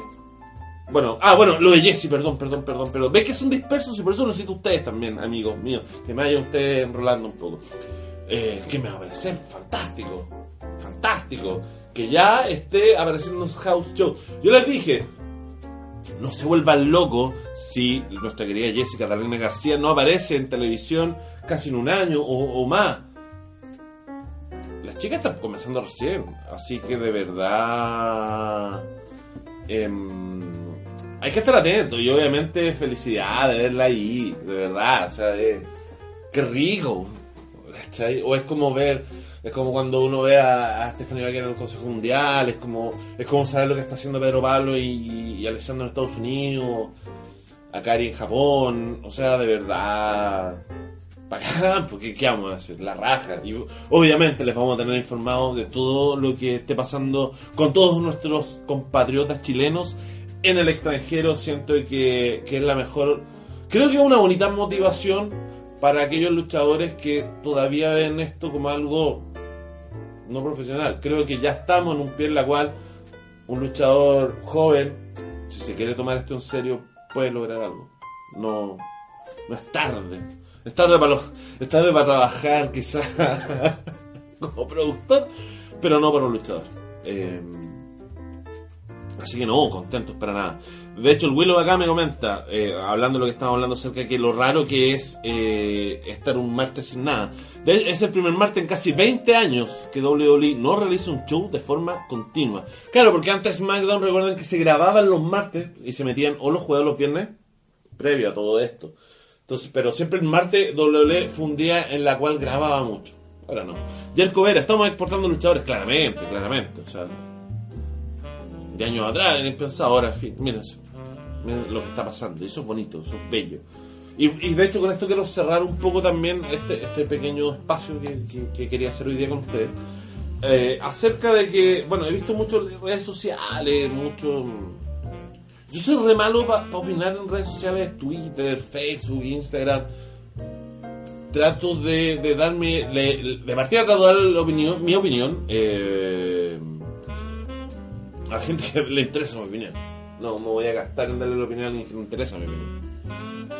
bueno, ah, bueno, lo de Jesse, perdón, perdón, perdón, pero ves que son dispersos y por eso lo necesito ustedes también, amigos míos, que me vayan ustedes enrolando un poco. Eh, ¿Qué me va a parecer? Fantástico, fantástico, que ya esté apareciendo en los house shows. Yo les dije, no se vuelvan locos si nuestra querida Jessica Catalina García no aparece en televisión casi en un año o, o más. Las chicas están comenzando recién, así que de verdad em, hay que estar atento y obviamente felicidad de verla ahí, de verdad, o sea, eh, qué rico, ¿cachai? O es como ver, es como cuando uno ve a, a Stephanie Baker en el Consejo Mundial, es como, es como saber lo que está haciendo Pedro Pablo y, Alessandro en Estados Unidos, a Kari en Japón, o sea, de verdad, porque ¿qué vamos a hacer? La raja. Obviamente les vamos a tener informados de todo lo que esté pasando con todos nuestros compatriotas chilenos en el extranjero. Siento que, que es la mejor, creo que es una bonita motivación para aquellos luchadores que todavía ven esto como algo no profesional. Creo que ya estamos en un pie en la cual un luchador joven, si se quiere tomar esto en serio, puede lograr algo. No, no es tarde. Es tarde para los, es tarde para trabajar quizás como productor, pero no para un luchador. Eh, así que no, contentos para nada. De hecho, el Willow acá me comenta, eh, hablando de lo que estábamos hablando acerca de que lo raro que es eh, estar un martes sin nada. De- es el primer martes en casi 20 años que WWE no realiza un show de forma continua. Claro, porque antes SmackDown, recuerden que se grababan los martes y se metían o los jueves o los viernes, previo a todo esto. Entonces, pero siempre el martes WWE fue un día en la cual grababa mucho. Ahora no. Jerko Vera, estamos exportando luchadores, claramente, claramente. O sea, de años atrás, en pensado, ahora, en fin, miren, miren lo que está pasando. Eso es bonito, eso es bello. Y, de hecho con esto quiero cerrar un poco también este, este pequeño espacio que quería hacer hoy día con ustedes. Eh, acerca de que, bueno, he visto muchas redes sociales, mucho... Yo soy re malo para opinar en redes sociales, Twitter, Facebook, Instagram. Trato de, de darme, le- de partida trato de dar mi opinión eh, a la gente que le interesa mi opinión. No me voy a gastar en darle la opinión a alguien que no interesa mi opinión.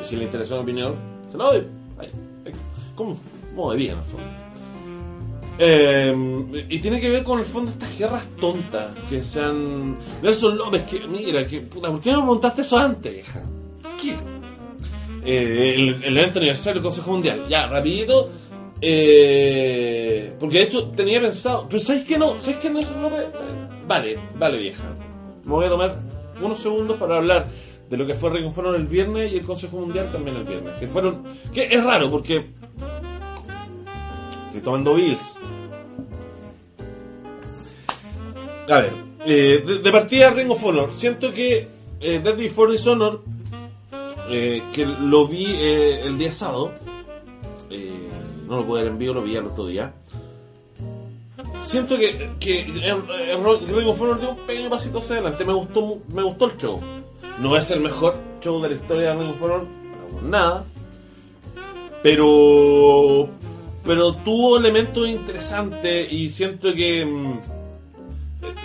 Y si le interesa mi opinión, se la doy. Ay, ay, Como modo de vida, en el fondo. Eh, y tiene que ver con el fondo estas guerras tontas que sean. Nelson López, que mira, que puta, ¿por qué no preguntaste eso antes, vieja? Eh, el, evento aniversario del Consejo Mundial, ya, rapidito. eh, porque de hecho tenía pensado, pero ¿sabes qué no? ¿Sabes qué Nelson López? Vale, vale, vieja. Me voy a tomar unos segundos para hablar de lo que fue Honor el viernes y el Consejo Mundial también el viernes. Que fueron. que es raro porque. Estoy tomando Bills. A ver, eh, de, de partida Ring of Honor. Siento que eh, Dead Before Dishonor, eh, que lo vi eh, el día sábado, eh, no lo pude ver en vivo, lo vi al otro día. Siento que, que el, el Ring of Honor dio un pequeño pasito hacia adelante. Me gustó, me gustó el show. No es el mejor show de la historia de Ring of Honor, para nada. Pero, pero tuvo elementos interesantes y siento que.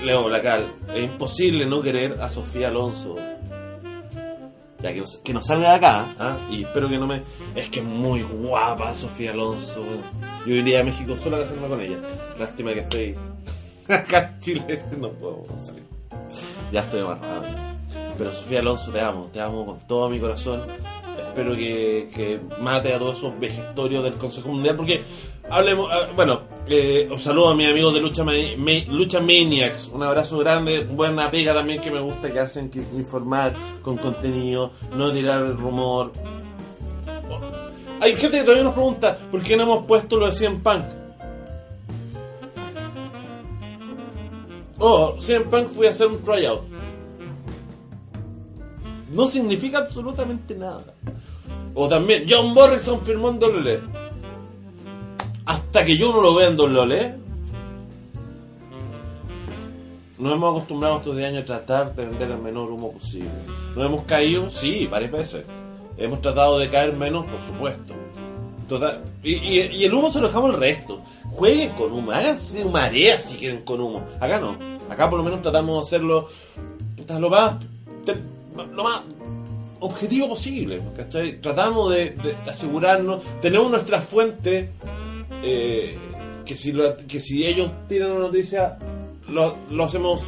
Leo Blacal, es imposible no querer a Sofía Alonso. Ya que no, salga de acá, ¿ah? y espero que no me. Es que es muy guapa Sofía Alonso. Yo iría a México solo a casarme con ella. Lástima que estoy acá en Chile, no puedo salir. Ya estoy amarrado. Pero Sofía Alonso, te amo, te amo con todo mi corazón. Espero que, que mate a todos esos vejestorios del Consejo Mundial, porque hablemos, ah, bueno, eh, os saludo a mis amigos de Lucha, Lucha Maniacs, un abrazo grande, buena pega también que me gusta que hacen, que informar con contenido, no tirar rumor. Oh, Hay gente que todavía nos pregunta, ¿por qué no hemos puesto lo de 100 Punk? Oh, 100 Punk fui a hacer un tryout. No significa absolutamente nada. O también, John Morrison firmó en WWE. Hasta que yo no lo vea en WWE, nos hemos acostumbrado estos 10 años a tratar de vender el menor humo posible. ¿Nos hemos caído? Sí, varias veces. Hemos tratado de caer menos, por supuesto. Total, y, y- el humo se lo dejamos al resto. Jueguen con humo, háganse marea si quieren con humo. Acá no. Acá por lo menos tratamos de hacerlo lo más lo más objetivo posible. ¿cachai? Tratamos de, asegurarnos, tenemos nuestra fuente eh, que, si lo- que si ellos tiran una noticia, lo, lo hacemos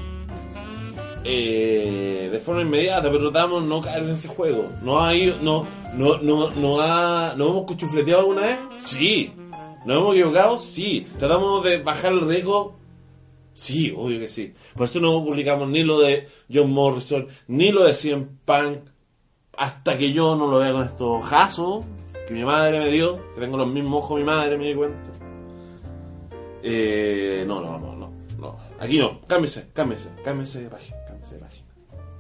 eh, de forma inmediata, pero tratamos de no caer en ese juego. ¿No ha ido- no, no, no, no ha, ¿Nos hemos cuchufleteado alguna vez? Sí. ¿Nos hemos equivocado? Sí. ¿Tratamos de bajar el riesgo? Sí, obvio que sí. Por eso no publicamos ni lo de John Morrison, ni lo de CM Punk, hasta que yo no lo vea con estos ojazos que mi madre me dio, que tengo los mismos ojos mi madre, me di cuenta. Eh, no, no, no, no, no. Aquí no, cámbiese, cámbiese, cámbiese de página, cámbiese de página.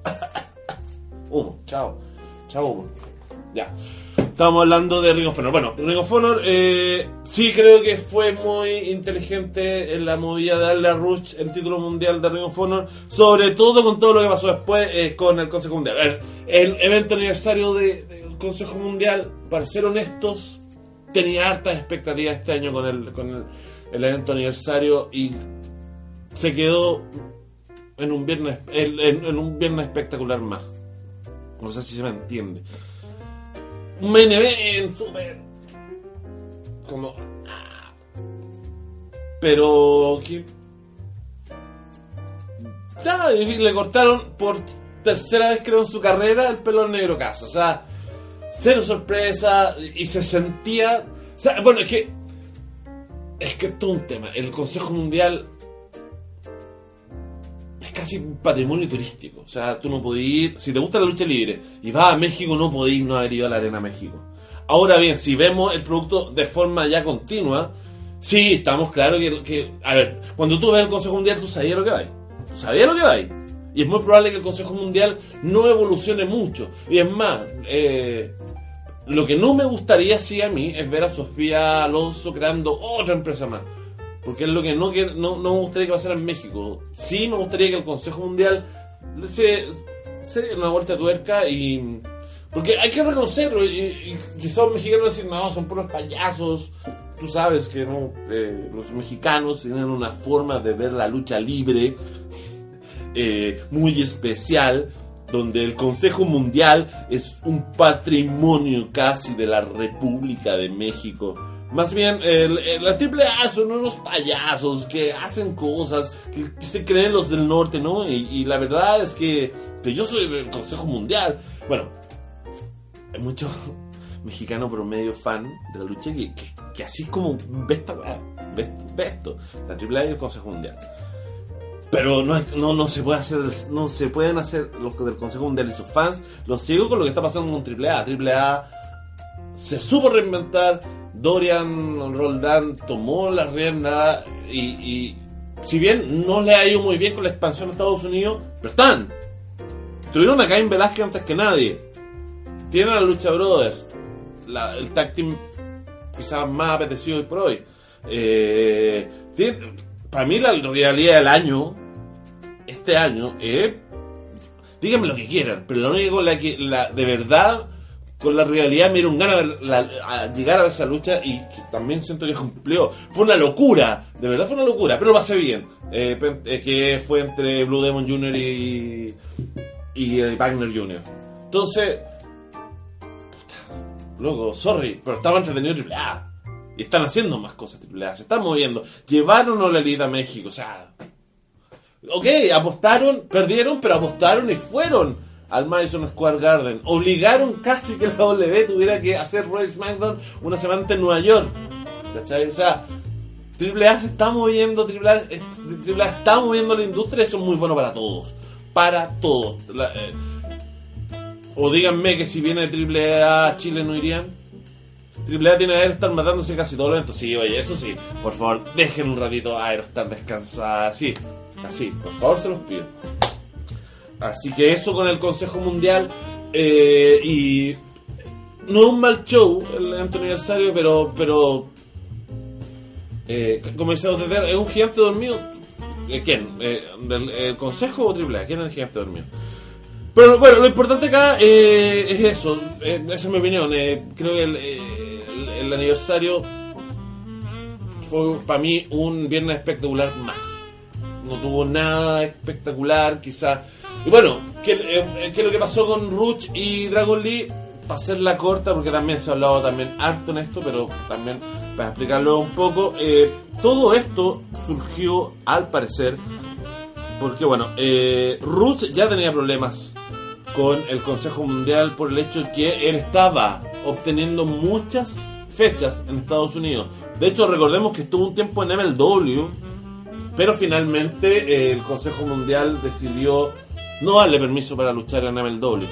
Humo, chao, chao humo. Ya. Estábamos hablando de Ring of Honor. Bueno, Ring of Honor eh, sí creo que fue muy inteligente en la movida de darle a Rush el título mundial de Ring of Honor, sobre todo con todo lo que pasó después eh, con el Consejo Mundial. El, el evento aniversario de- del Consejo Mundial, para ser honestos, tenía hartas expectativas este año con el, con el, evento aniversario y se quedó en un viernes en un viernes espectacular más. No sé si se me entiende. Un main event super como ah. pero que y le cortaron por tercera vez creo en su carrera el pelo negro caso. O sea cero sorpresa y se sentía o sea, bueno es que es que esto es un tema. El Consejo Mundial casi patrimonio turístico. O sea, tú no podías ir, si te gusta la lucha libre y vas a México, no podías no haber ido a la Arena México. Ahora bien, si vemos el producto de forma ya continua, sí, estamos claros que, a ver, cuando tú ves el Consejo Mundial, tú sabías lo que va. Tú sabías lo que va. Y es muy probable que el Consejo Mundial no evolucione mucho. Y es más, eh, lo que no me gustaría, sí, a mí, es ver a Sofía Alonso creando otra empresa más. Porque es lo que no, no, no me gustaría que pasara en México. Sí me gustaría que el Consejo Mundial se, se dé una vuelta de tuerca y... Porque hay que reconocerlo. Y, y quizás los mexicanos decir, no, son puros payasos. Tú sabes que no, eh, los mexicanos tienen una forma de ver la lucha libre eh, muy especial, donde el Consejo Mundial es un patrimonio casi de la República de México. Más bien, la AAA son unos payasos que hacen cosas que, se creen los del norte, ¿no? Y, y la verdad es que, que yo soy del Consejo Mundial. Bueno, hay mucho mexicano promedio fan de la lucha que, que, así como ve esta weá, ve, esto, la AAA y el Consejo Mundial. Pero no, no, no se puede hacer, no se pueden hacer los del Consejo Mundial y sus fans los ciegos con lo que está pasando con AAA. AAA se supo reinventar, Dorian Roldán tomó la rienda y, y si bien no le ha ido muy bien con la expansión a Estados Unidos, pero están. Tuvieron a Cain Velázquez antes que nadie. Tienen a la Lucha Brothers, la- el tag team quizás más apetecido hoy por hoy. Eh, para mí la realidad del año, este año, es... díganme lo que quieran, pero lo único con la que la, de verdad, con la realidad me dieron ganas de llegar a esa lucha y también siento que cumplió. Fue una locura, de verdad fue una locura, pero lo pasé bien. Eh, que fue entre Blue Demon Jr. y, y eh, Wagner Jr. Entonces, Loco, sorry, pero estaba entretenido Triple A. Y están haciendo más cosas Triple A, se están moviendo. Llevaron a la Liga a México, o sea. Ok, apostaron, perdieron, pero apostaron y fueron al Madison Square Garden. Obligaron casi que la W tuviera que hacer Royce SmackDown una semana en Nueva York. ¿Cachai? O sea, Triple A se está moviendo, Triple A, está moviendo la industria, eso es muy bueno para todos. Para todos. Eh, o díganme que si viene Triple A a Chile no irían. Triple A tiene a Aerostar matándose casi todo el evento. Sí, oye, eso sí. Por favor, dejen un ratito a Aerostar descansar. Así, así, por favor se los pido. Así que eso con el Consejo Mundial. eh, y no es un mal show el aniversario, pero, pero eh, como dice Oteter, es un gigante dormido. Eh, ¿Quién? Eh, del- ¿El Consejo o Triple A? ¿Quién es el gigante dormido? Pero bueno, lo importante acá eh, es eso, esa es mi opinión. creo que el, el- el aniversario fue para mí un viernes espectacular más. No tuvo nada espectacular, quizá. Y bueno, ¿qué, eh, qué es lo que pasó con Ruch y Dragon Lee? Para hacerla corta, porque también se ha hablado también harto en esto, pero también para explicarlo un poco, eh, todo esto surgió al parecer porque bueno, eh, ya tenía problemas con el Consejo Mundial por el hecho de que él estaba obteniendo muchas fechas en Estados Unidos. De hecho, recordemos que estuvo un tiempo en MLW, pero finalmente eh, el Consejo Mundial decidió no darle permiso para luchar en MLW.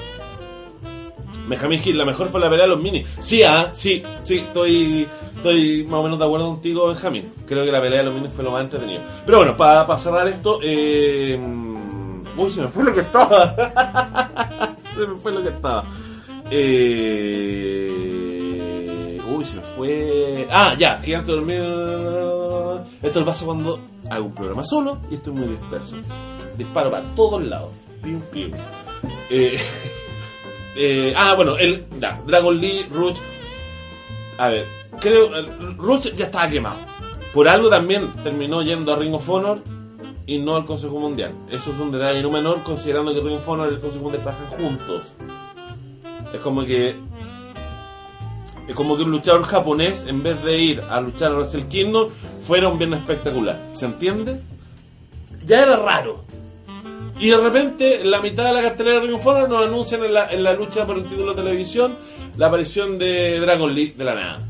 Benjamin Hill, la mejor fue la pelea de los minis. Sí, ah, sí, sí, estoy, estoy más o menos de acuerdo contigo, Benjamín. Creo que la pelea de los minis fue lo más entretenido. Pero bueno, para cerrar esto, eh, uy, se me fue lo que estaba. se me fue lo que estaba. Eh, uy, se me fue. Ah, ya, Gigante Dormido. Esto lo pasa cuando hago un programa solo y estoy muy disperso. Disparo para todos lados. Pium, pium. Eh, eh, ah, bueno, el Dragon Lee, Rush. A ver, creo. Rush ya estaba quemado. Por algo también terminó yendo a Ring of Honor y no al Consejo Mundial. Eso es un detalle no menor, considerando que Ring of Honor y el Consejo Mundial trabajan juntos. Es como que. Es como que un luchador japonés, en vez de ir a luchar a Wrestle Kingdom, fuera un viernes espectacular. ¿Se entiende? Ya era raro. Y de repente, en la mitad de la cartelera Honor, nos anuncian en la, en la lucha por el título de televisión la aparición de Dragon Lee de la nada.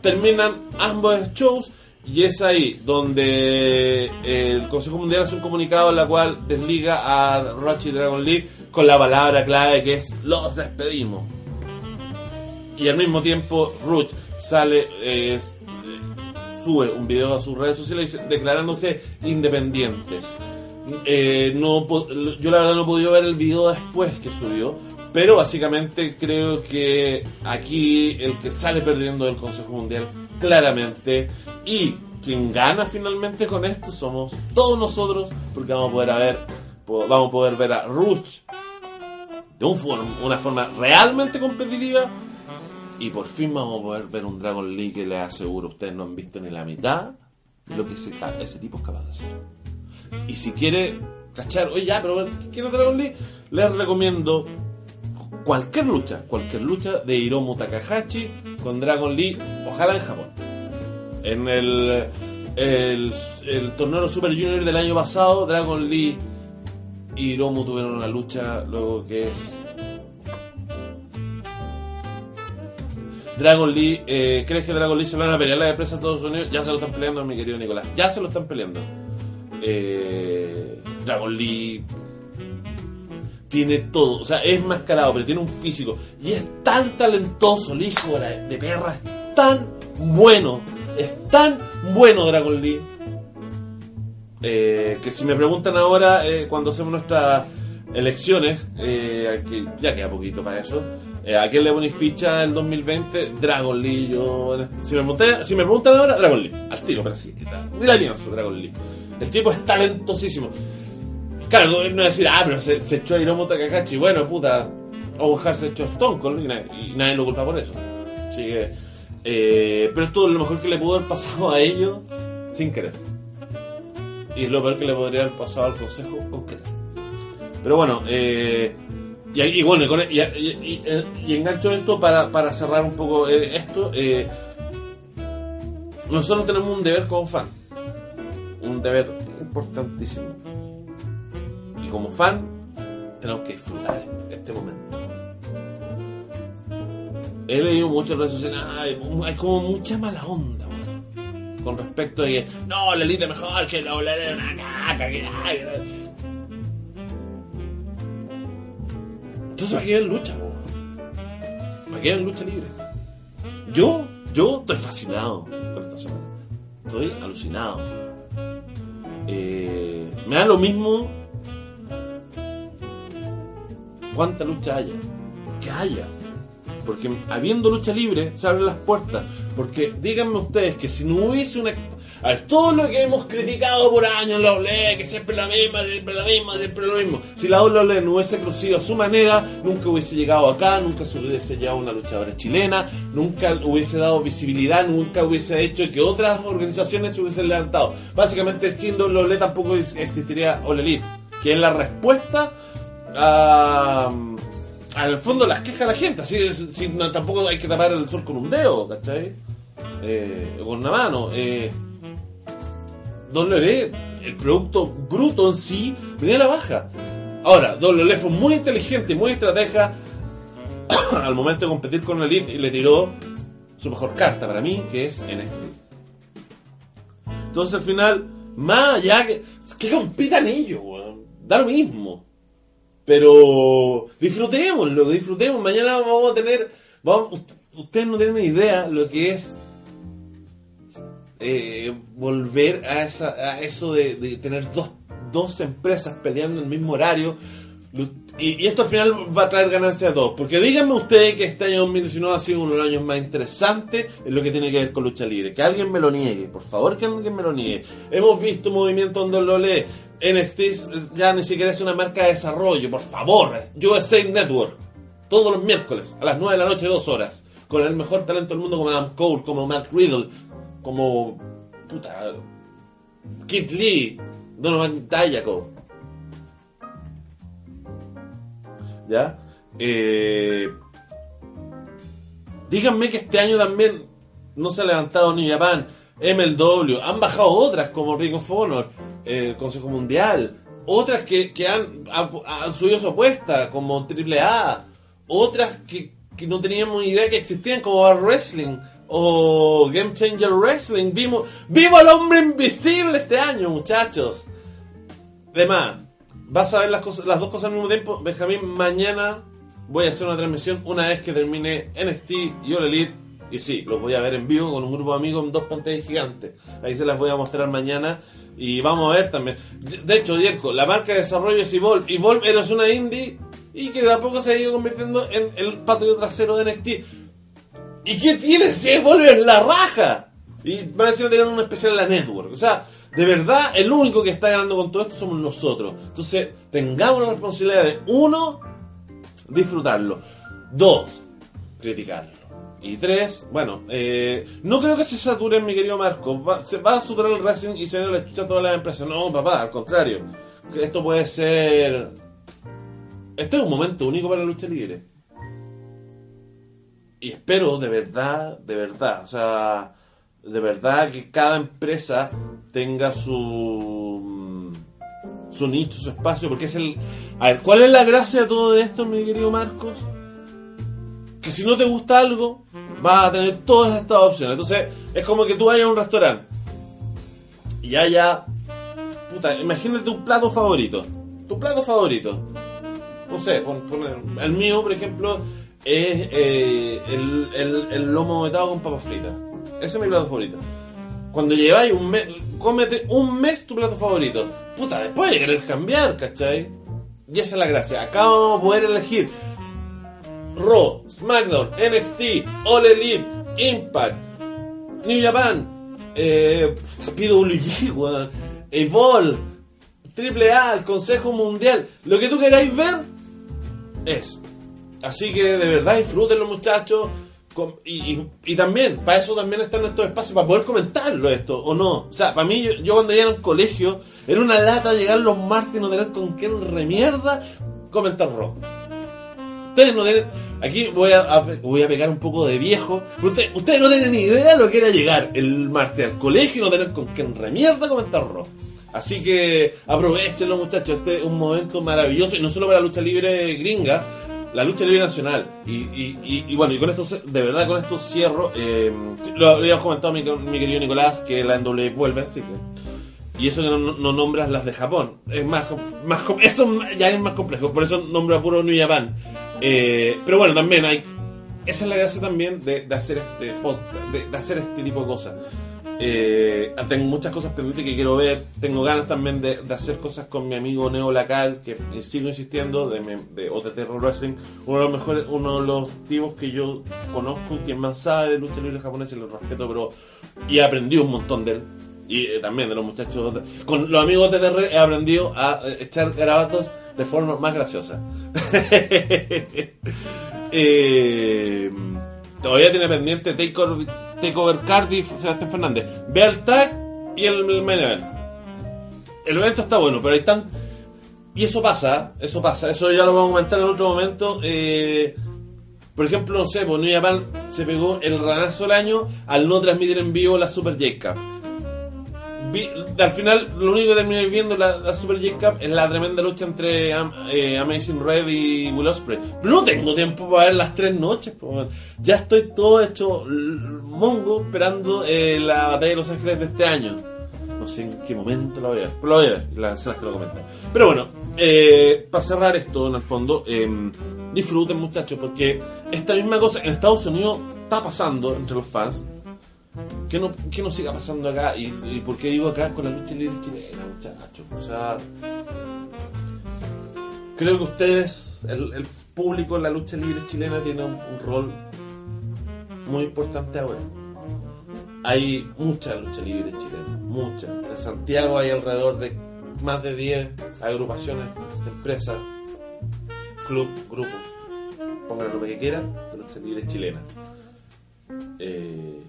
Terminan ambos shows y es ahí donde el Consejo Mundial hace un comunicado en la cual desliga a Rochi y Dragon Lee con la palabra clave que es los despedimos. y al mismo tiempo Ruth sale, eh, eh, sube un video a sus redes sociales declarándose independientes. Eh, no, yo la verdad no he podido ver el video después que subió, pero básicamente creo que aquí el que sale perdiendo del Consejo Mundial claramente y quien gana finalmente con esto somos todos nosotros porque vamos a poder ver vamos a poder ver a Rush de una forma realmente competitiva y por fin vamos a poder ver un Dragon League que les aseguro ustedes no han visto ni la mitad lo que ese, ese tipo es capaz de hacer. Y si quiere cachar, oye ya, pero quiero Dragon League, les recomiendo cualquier lucha, cualquier lucha de Hiromu Takahashi con Dragon League, ojalá en Japón. En el, el, el torneo Super Junior del año pasado, Dragon Lee y Hiromu tuvieron una lucha, luego que es Dragon Lee, eh, ¿crees que Dragon Lee se lo van a pelear la empresa de Estados Unidos? Ya se lo están peleando, mi querido Nicolás. Ya se lo están peleando. Eh, Dragon Lee tiene todo, o sea, es mascarado, pero tiene un físico. Y es tan talentoso, el hijo de, perra, es tan bueno, es tan bueno Dragon Lee. eh, que si me preguntan ahora, eh, cuando hacemos nuestras elecciones, ya queda poquito para eso, eh, ¿a quién le ponéis ficha el 2020? Dragon Lee, yo... Si me, si me preguntan ahora, Dragon Lee, al tiro, pero sí. Ni la pienso, Dragon Lee. El tipo es talentosísimo. Claro, no decir, ah, pero se, se echó a Hiromu Takahashi. Bueno, puta, Owen se echó a Stone Cold y, y nadie lo culpa por eso. Así que, eh, pero es lo mejor que le pudo haber pasado a ellos sin querer. Y es lo peor que le podría haber pasado al consejo con querer. Pero bueno, eh, y, bueno, y engancho esto para, para cerrar un poco eh, esto. eh, nosotros tenemos un deber como fan. Un deber importantísimo. Y como fan, tenemos que disfrutar este momento. He leído muchas redes sociales, hay, como mucha mala onda. Con respecto a que, no, la elite es mejor, que la OLED es una caca, que Entonces, ¿para qué ven lucha, weón? ¿Para qué ven lucha libre? Yo, yo estoy fascinado con esta semana. Estoy alucinado. Eh, me da lo mismo cuánta lucha haya. Que haya. Porque habiendo lucha libre se abren las puertas. Porque díganme ustedes que si no hubiese una... A ver, todo lo que hemos criticado por años la WWE, que siempre la misma, siempre la misma, siempre lo mismo. Si la WWE no hubiese crecido a su manera, nunca hubiese llegado acá, nunca se hubiese llevado una luchadora chilena, nunca hubiese dado visibilidad, nunca hubiese hecho que otras organizaciones se hubiesen levantado. Básicamente, sin WWE tampoco existiría Elite, que es la respuesta a al fondo las quejas de la gente, así si tampoco hay que tapar el sol con un dedo, ¿cachai? Eh, con una mano. Eh, WWE, el producto bruto en sí, venía a la baja. Ahora, WWE fue muy inteligente muy estratega al momento de competir con Elite y le tiró su mejor carta para mí, que es NXT. Entonces al final, más allá que, que compitan ellos. Da lo mismo. Pero disfrutémoslo, disfrutemos. Mañana vamos a tener. Ustedes no tienen idea lo que es eh, volver a, esa, a eso de, de tener dos, dos empresas peleando en el mismo horario. Y, y esto al final va a traer ganancias a todos. Porque díganme ustedes que este año 2019 ha sido uno de los años más interesantes en lo que tiene que ver con lucha libre. Que alguien me lo niegue, por favor que alguien me lo niegue. Hemos visto movimientos donde lo lee. NXT ya ni siquiera es una marca de desarrollo, por favor. USA Network. Todos los miércoles, a las 9 de la noche, dos horas. Con el mejor talento del mundo como Adam Cole, como Matt Riddle, como. Puta. Kid Lee, Donovan Dayako. ¿Ya? Eh, díganme que este año también no se ha levantado ni Japan, MLW, han bajado otras como Ring of Honor, eh, el Consejo Mundial, otras que, que han, han, han subido su apuesta como AAA, otras que, que no teníamos idea que existían como Bar Wrestling o Game Changer Wrestling. Vimos, vimos al hombre invisible este año, muchachos. Además, vas a ver las, cosas, las dos cosas al mismo tiempo. Benjamín, mañana voy a hacer una transmisión una vez que termine NXT y All Elite. Y sí, los voy a ver en vivo con un grupo de amigos en dos pantallas gigantes. Ahí se las voy a mostrar mañana. Y vamos a ver también. De hecho, Dierko, la marca de desarrollo es Evolve. Evolve eres una indie y que de a poco se ha ido convirtiendo en el patio trasero de NXT. ¿Y qué tiene si es la raja? Y van a decir tener un especial en la network. O sea, de verdad, el único que está ganando con todo esto somos nosotros. Entonces, tengamos la responsabilidad de, uno, disfrutarlo. Dos, criticarlo. Y tres, bueno, eh, no creo que se saturen, mi querido Marco. Va, se va a saturar el Racing y se viene la chucha a todas las empresas. No, papá, al contrario. Que Esto puede ser. Este es un momento único para la lucha libre. Y espero de verdad, de verdad, o sea, de verdad que cada empresa tenga su su nicho, su espacio, porque es el... A ver, ¿cuál es la gracia de todo esto, mi querido Marcos? Que si no te gusta algo, vas a tener todas estas opciones. Entonces, es como que tú vayas a un restaurante y haya... Puta, imagínate un plato favorito. Tu plato favorito. No sé, pon- el mío, por ejemplo, es eh, el, el- el lomo metado con papas fritas. Ese es mi plato favorito. Cuando lleváis un mes, cómete un mes tu plato favorito. Puta, después de querer cambiar, ¿cachai? Y esa es la gracia. Acá vamos a poder elegir Raw, SmackDown, NXT, All Elite, Impact, New Japan, eh, PWG, weón, Evolve, Triple A, el Consejo Mundial. Lo que tú queráis ver es. Así que de verdad disfruten los muchachos. Y, también, para eso también están estos espacios, para poder comentarlo esto, o no. O sea, para mí, yo, cuando iba al colegio, era una lata llegar los martes y no tener con quién remierda comentar rock. Ustedes no tienen. Aquí voy a, voy a pegar un poco de viejo. Ustedes, no tienen ni idea de lo que era llegar el martes al colegio y no tener con quién remierda comentar rock. Así que aprovechenlo, muchachos. Este es un momento maravilloso y no solo para la lucha libre gringa, la lucha libre nacional. Y, y, y- y bueno, y con esto, de verdad, con esto cierro. eh, lo habíamos comentado mi, mi querido Nicolás que la NW vuelve, así que. Y eso que no, no- no nombras las de Japón. Es más, más eso ya es más complejo. Por eso nombra puro New Japan. Eh, pero bueno, también hay. Esa es la gracia también de, de hacer este podcast, de, de hacer este tipo de cosas. Eh, tengo muchas cosas pendientes que quiero ver. Tengo ganas también de, hacer cosas con mi amigo Neo Lacal, que eh, sigo insistiendo, de, de OTT Pro Wrestling. Uno de los mejores, uno de los tipos que yo conozco, quien más sabe de lucha libre japonesa, y lo respeto, pero. Y aprendí un montón de él. Y eh, también de los muchachos. Con los amigos de TR he aprendido a echar garabatos de forma más graciosa. Todavía tiene pendiente Takeover, Takeover Cardiff, Sebastián Fernández. Ve al tag y el, el. El evento está bueno, pero hay tan. Y eso pasa, eso pasa, eso ya lo vamos a comentar en otro momento. Eh, por ejemplo, no sé, pues New Japan se pegó el ranazo del año al no transmitir en vivo la Super J-Cup. Vi- al final, lo único que terminé viendo la, la Super J-Cup es la tremenda lucha entre Am- eh, Amazing Red y Will Ospreay. Pero no tengo tiempo para ver las tres noches. po, ya estoy todo hecho mongo esperando eh, la batalla de Los Ángeles de este año. No sé en qué momento la voy a ver. Pero la voy a ver, las escenas que lo comentan. Pero bueno, eh, para cerrar esto, en el fondo, eh, disfruten muchachos, porque esta misma cosa en Estados Unidos está pasando entre los fans. Que no, que no siga pasando acá. Y, por qué digo acá con la lucha libre chilena, muchachos. O sea, creo que ustedes, el, público en la lucha libre chilena tiene un, rol muy importante ahora. Hay mucha lucha libre chilena, mucha. En Santiago hay alrededor de más de 10 agrupaciones empresas, club, grupos, pónganle lo que quieran, de lucha libre chilena. Eh,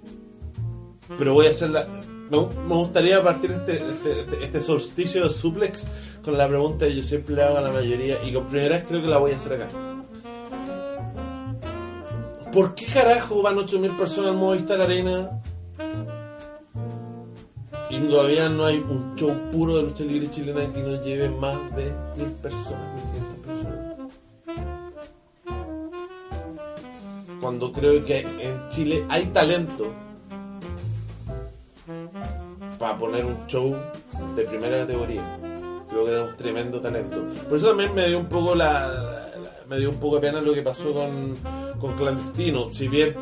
pero voy a hacer la. Me, gustaría partir este, este, este solsticio de suplex con la pregunta que yo siempre le hago a la mayoría y con primera creo que la voy a hacer acá. ¿Por qué carajo van 8.000 personas al Movistar Arena y todavía no hay un show puro de lucha libre chilena que no lleve más de 1.000 personas, 1.500 personas? Cuando creo que en Chile hay talento para poner un show de primera categoría. Creo que tenemos tremendo talento. Por eso también me dio un poco la, me dio un poco de pena lo que pasó con, con Clandestino. Si bien,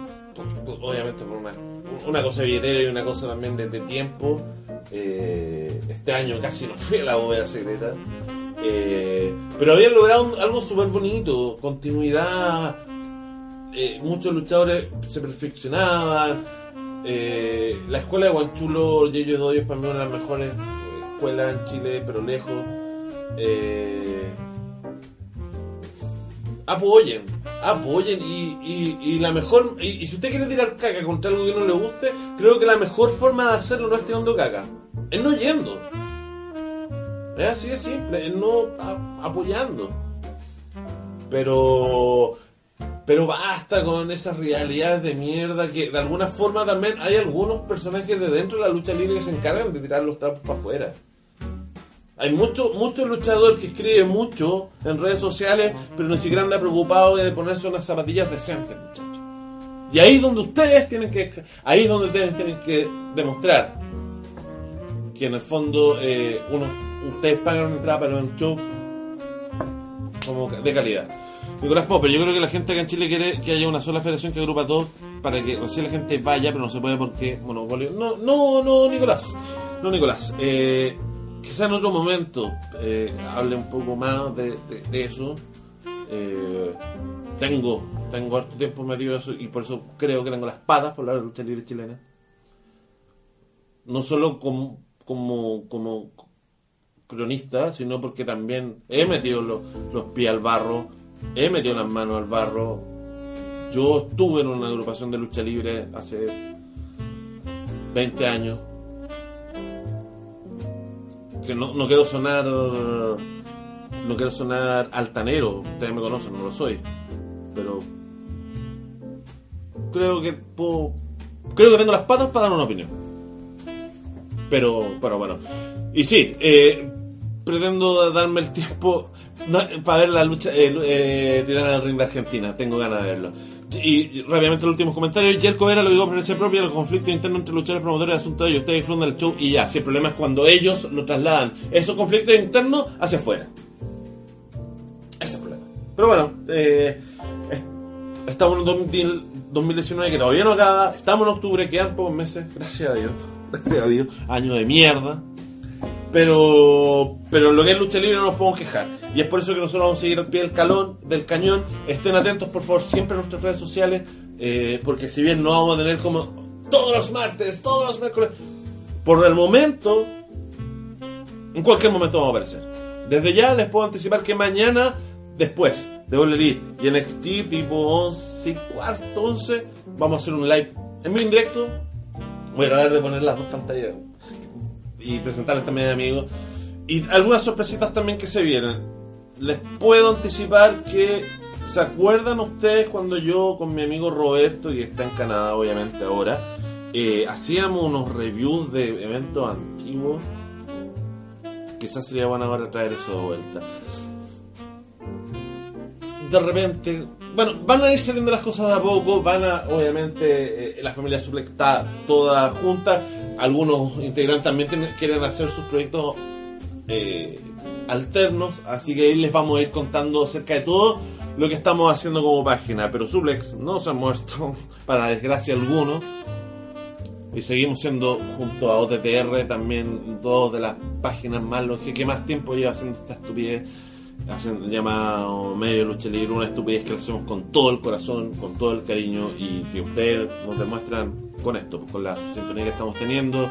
obviamente por una, una cosa billetera y una cosa también de, tiempo, eh, este año casi no fui a la bóveda secreta. Eh, pero habían logrado un- algo súper bonito, continuidad. eh, muchos luchadores se perfeccionaban. Eh, la escuela de Guanchulo, Yeyo Dodio es para mí una de las mejores escuelas en Chile, pero lejos. Eh, apoyen, apoyen y, y, la mejor y, si usted quiere tirar caca contra algo que no le guste, creo que la mejor forma de hacerlo no es tirando caca, es no yendo. Es así de simple, es no apoyando. Pero pero basta con esas realidades de mierda que de alguna forma también hay algunos personajes de dentro de la lucha libre que se encargan de tirar los trapos para afuera. Hay mucho, mucho luchador que escribe mucho en redes sociales, pero ni siquiera anda preocupado de ponerse unas zapatillas decentes, muchachos. Y ahí es donde ustedes tienen que, ahí es donde ustedes tienen que demostrar que en el fondo eh, uno, ustedes pagan una entrada para un show como de calidad. Nicolás Popper, yo creo que la gente acá en Chile quiere que haya una sola federación que agrupa a todos para que así la gente vaya, pero no se puede porque monopolio. No, no, no, Nicolás. No, Nicolás. Eh, quizá en otro momento eh, hable un poco más de, eso. Eh, tengo, tengo harto tiempo metido eso y por eso creo que tengo las patas por la lucha libre chilena. No solo como, como, como cronista, sino porque también he metido los, los pies al barro, he metido las manos al barro. Yo estuve en una agrupación de lucha libre hace 20 años. Que no, no quiero sonar. No quiero sonar altanero, ustedes me conocen, no lo soy. Pero. Creo que puedo. Creo que tengo las patas para dar una opinión. Pero, pero bueno. Y sí, eh, pretendo darme el tiempo no, para ver la lucha eh, eh, al ring de Argentina. Tengo ganas de verlo. Y, y rápidamente los últimos comentarios. Jerko Vera lo digo por experiencia propia: el conflicto interno entre luchadores y promotores es asunto de ellos. Ustedes disfrutan del show y ya. Si el problema es cuando ellos lo trasladan, esos conflictos internos hacia afuera. Ese es el problema. Pero bueno, eh, es- estamos en 2000 2019 que todavía no acaba. Estamos en octubre, quedan pocos meses. Gracias a Dios. Gracias a Dios. Año de mierda. Pero, pero en lo que es lucha libre no nos podemos quejar. Y es por eso que nosotros vamos a seguir al pie del calón, del cañón. Estén atentos, por favor, siempre a nuestras redes sociales. eh, porque si bien no vamos a tener como todos los martes, todos los miércoles, por el momento, en cualquier momento vamos a aparecer. Desde ya les puedo anticipar que mañana, después de All y NXT, tipo 11 y cuarto, 11, vamos a hacer un live en mi directo. Voy a tratar de poner las dos pantallas y presentarles también a amigos. Y algunas sorpresitas también que se vienen. Les puedo anticipar que. ¿Se acuerdan ustedes cuando yo con mi amigo Roberto, que está en Canadá obviamente ahora, eh, hacíamos unos reviews de eventos antiguos? Quizás sería bueno ahora traer eso de vuelta. De repente, bueno, van a ir saliendo las cosas de a poco, van a, obviamente, eh, la familia Suplex está toda junta, algunos integrantes también quieren hacer sus proyectos eh, alternos, así que ahí les vamos a ir contando acerca de todo lo que estamos haciendo como página, pero Suplex no se ha muerto, para desgracia alguno, y seguimos siendo junto a OTTR también dos de las páginas más longe que más tiempo lleva haciendo esta estupidez haciendo llamado medio lucha libre una estupidez que lo hacemos con todo el corazón con todo el cariño y que ustedes nos demuestran con esto pues, con la sintonía que estamos teniendo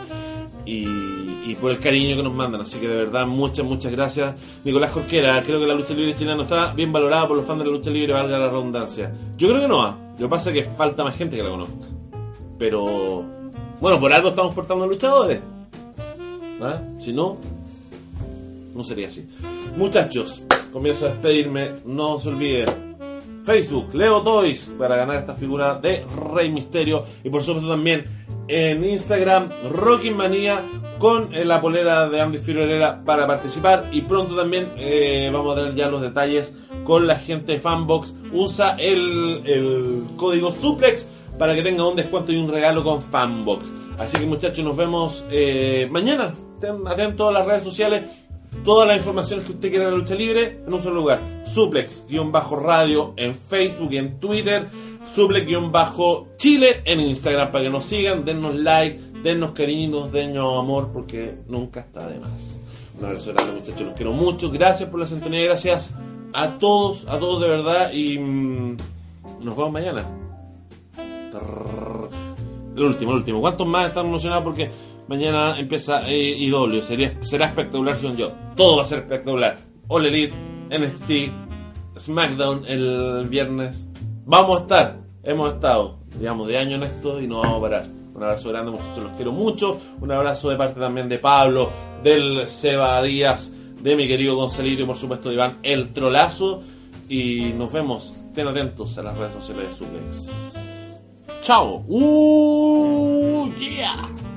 y, por el cariño que nos mandan así que de verdad muchas muchas gracias Nicolás Jorquera creo que la lucha libre chilena no está bien valorada por los fans de la lucha libre valga la redundancia yo creo que no lo que pasa es que falta más gente que la conozca pero bueno, por algo estamos portando luchadores. ¿Ah? Si no, no sería así. Muchachos, comienzo a despedirme. No se olviden. Facebook, Leo Toys, para ganar esta figura de Rey Misterio. Y por supuesto también en Instagram, Rocking Manía, con eh, la polera de Andy Fiorella para participar. Y pronto también eh, vamos a tener ya los detalles con la gente de Fanbox. Usa el, el código Suplex para que tenga un descuento y un regalo con Fanbox. Así que muchachos, nos vemos eh, mañana. Estén atentos a las redes sociales. Todas las informaciones que usted quiera de la lucha libre en un solo lugar. Suplex-radio en Facebook y en Twitter. Suplex-chile en Instagram para que nos sigan. Dennos like, dennos cariños, dennos amor porque nunca está de más. Un abrazo grande muchachos, los quiero mucho. Gracias por la sintonía, gracias a todos, a todos de verdad y mm, nos vemos mañana. El último, el último. ¿Cuántos más están emocionados porque mañana empieza eh, IW? Sería, será espectacular son yo. Todo va a ser espectacular. All Elite, NXT, SmackDown el viernes. Vamos a estar, hemos estado, digamos, de año en esto y no vamos a parar. Un abrazo grande muchachos, los quiero mucho. Un abrazo de parte también de Pablo, del Seba Díaz, de mi querido Gonzalito y por supuesto de Iván El Trolazo. Y nos vemos, estén atentos a las redes sociales de Suplex. Chao. Uh, yeah.